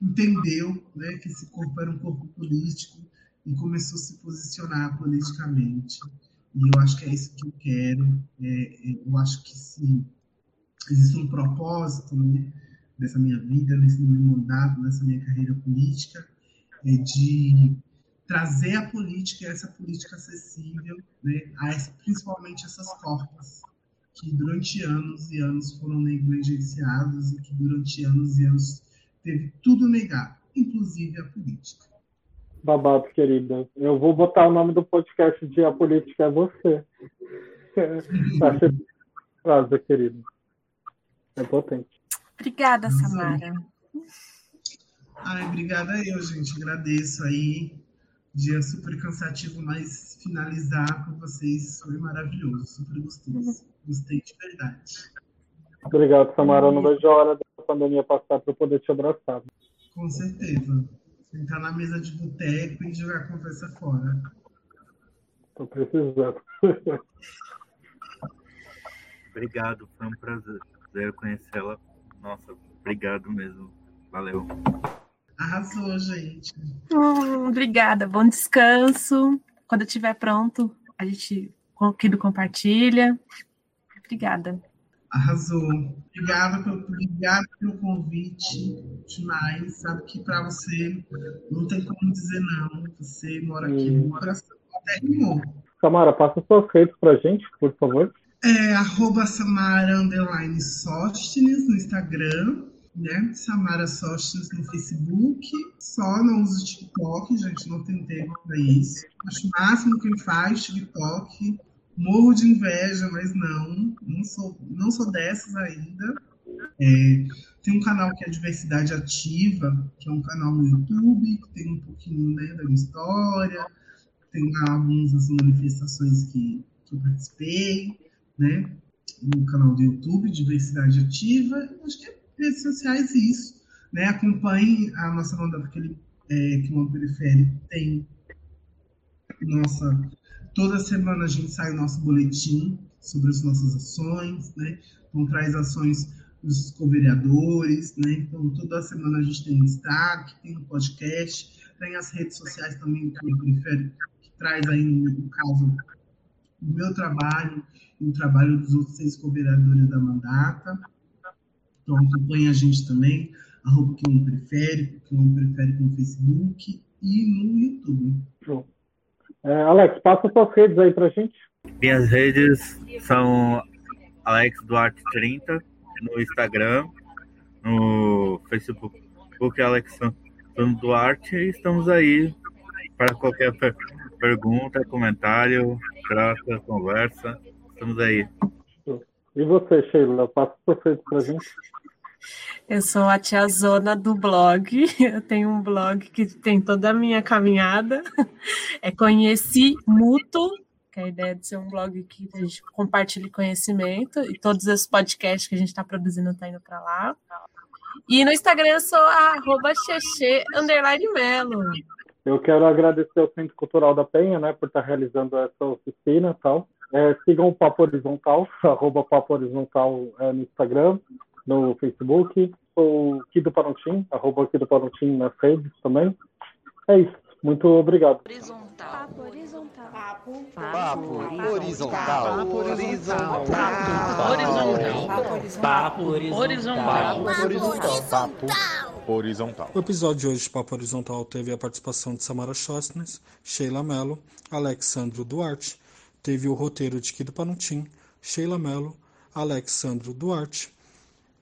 entendeu né, que esse corpo era um corpo político e começou a se posicionar politicamente. E eu acho que é isso que eu quero. É, eu acho que se existe um propósito né, dessa minha vida, nesse meu mandato, nessa minha carreira política, é de trazer a política, essa política acessível, né, a essa, principalmente essas corpas que durante anos e anos foram negligenciados e que durante anos e anos teve tudo negado, inclusive a política. Babado, querida. Eu vou botar o nome do podcast de A Política é Você. *laughs* Achei frase, querida. É potente. Obrigada, Samara. Ai, obrigada eu, gente. Agradeço aí. Dia super cansativo, mas finalizar com vocês foi maravilhoso, super gostoso. Gostei de verdade. Obrigado, Samara. Eu não vejo a hora pandemia passar para eu poder te abraçar. Com certeza. Sentar na mesa de boteco e jogar a conversa fora. Tô precisando. *laughs* Obrigado, foi um prazer conhecê-la. Nossa, obrigado mesmo. Valeu. Arrasou, gente. Hum, obrigada, bom descanso. Quando estiver pronto, a gente aqui do compartilha. Obrigada. Arrasou. Obrigada pelo, obrigada pelo convite demais. Sabe que para você não tem como dizer não. Você mora aqui no coração. Até rimou. Samara, passa suas redes pra gente, por favor. É arroba Samara Underline Sóstenes no Instagram, né? Samara Sóstenes no Facebook. Só não uso TikTok, gente, não tem tempo para isso. Acho o máximo quem faz TikTok. Morro de inveja, mas não, não sou, não sou dessas ainda. É, tem um canal que é Diversidade Ativa, que é um canal no YouTube, que tem um pouquinho né, da minha história, tem algumas manifestações que, que eu participei, né? No canal do YouTube, Diversidade Ativa. Acho que é redes sociais isso. Né? Acompanhe a nossa banda, porque ele, é, Quilombo Periférico tem nossa. Toda semana a gente sai o nosso boletim sobre as nossas ações, né? Então traz ações dos co-vereadores, né? Então toda semana a gente tem um destaque, tem um podcast, tem as redes sociais também que o Periférico que traz aí, no caso, o meu trabalho e o trabalho dos outros seis co-vereadores da mandata. Então, acompanhe a gente também, arroba Quilombo Periférico, Quilombo Periférico no Facebook e no YouTube. Show. É, Alex, passa suas redes aí pra gente. Minhas redes são Alex Duarte 30 no Instagram, no Facebook Alex Duarte e estamos aí para qualquer per pergunta, comentário, troca, conversa. Estamos aí. E você, Sheila? Passa suas redes pra gente. Eu sou a tia Zona do blog. *laughs* Eu tenho um blog que tem toda a minha caminhada. É Conheci Mútuo, que é a ideia de ser um blog que a gente compartilha conhecimento e todos os podcasts que a gente está produzindo tá indo para lá. E no Instagram eu sou arroba Melo. Eu quero agradecer ao Centro Cultural da Penha, né, por estar realizando essa oficina e tal. É, sigam o Papo Horizontal, *laughs* arroba Papo Horizontal é, no Instagram, no Facebook, o Kido Parontim, arroba Kido Parontim nas redes também. É isso. Muito obrigado. Horizontal. Papo horizontal. Papo, Papo horizontal. Papo horizontal. Papo horizontal. Papo horizontal. Papo horizontal. O episódio de hoje de Papo Horizontal teve a participação de Samara Schostnes, Sheila Mello, Alexandro Duarte, teve o roteiro de Kido Panutim, Sheila Mello, Alexandro Duarte,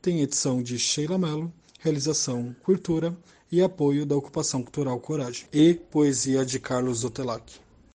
tem edição de Sheila Mello, realização Cultura e apoio da Ocupação Cultural Coragem e poesia de Carlos Zotelac.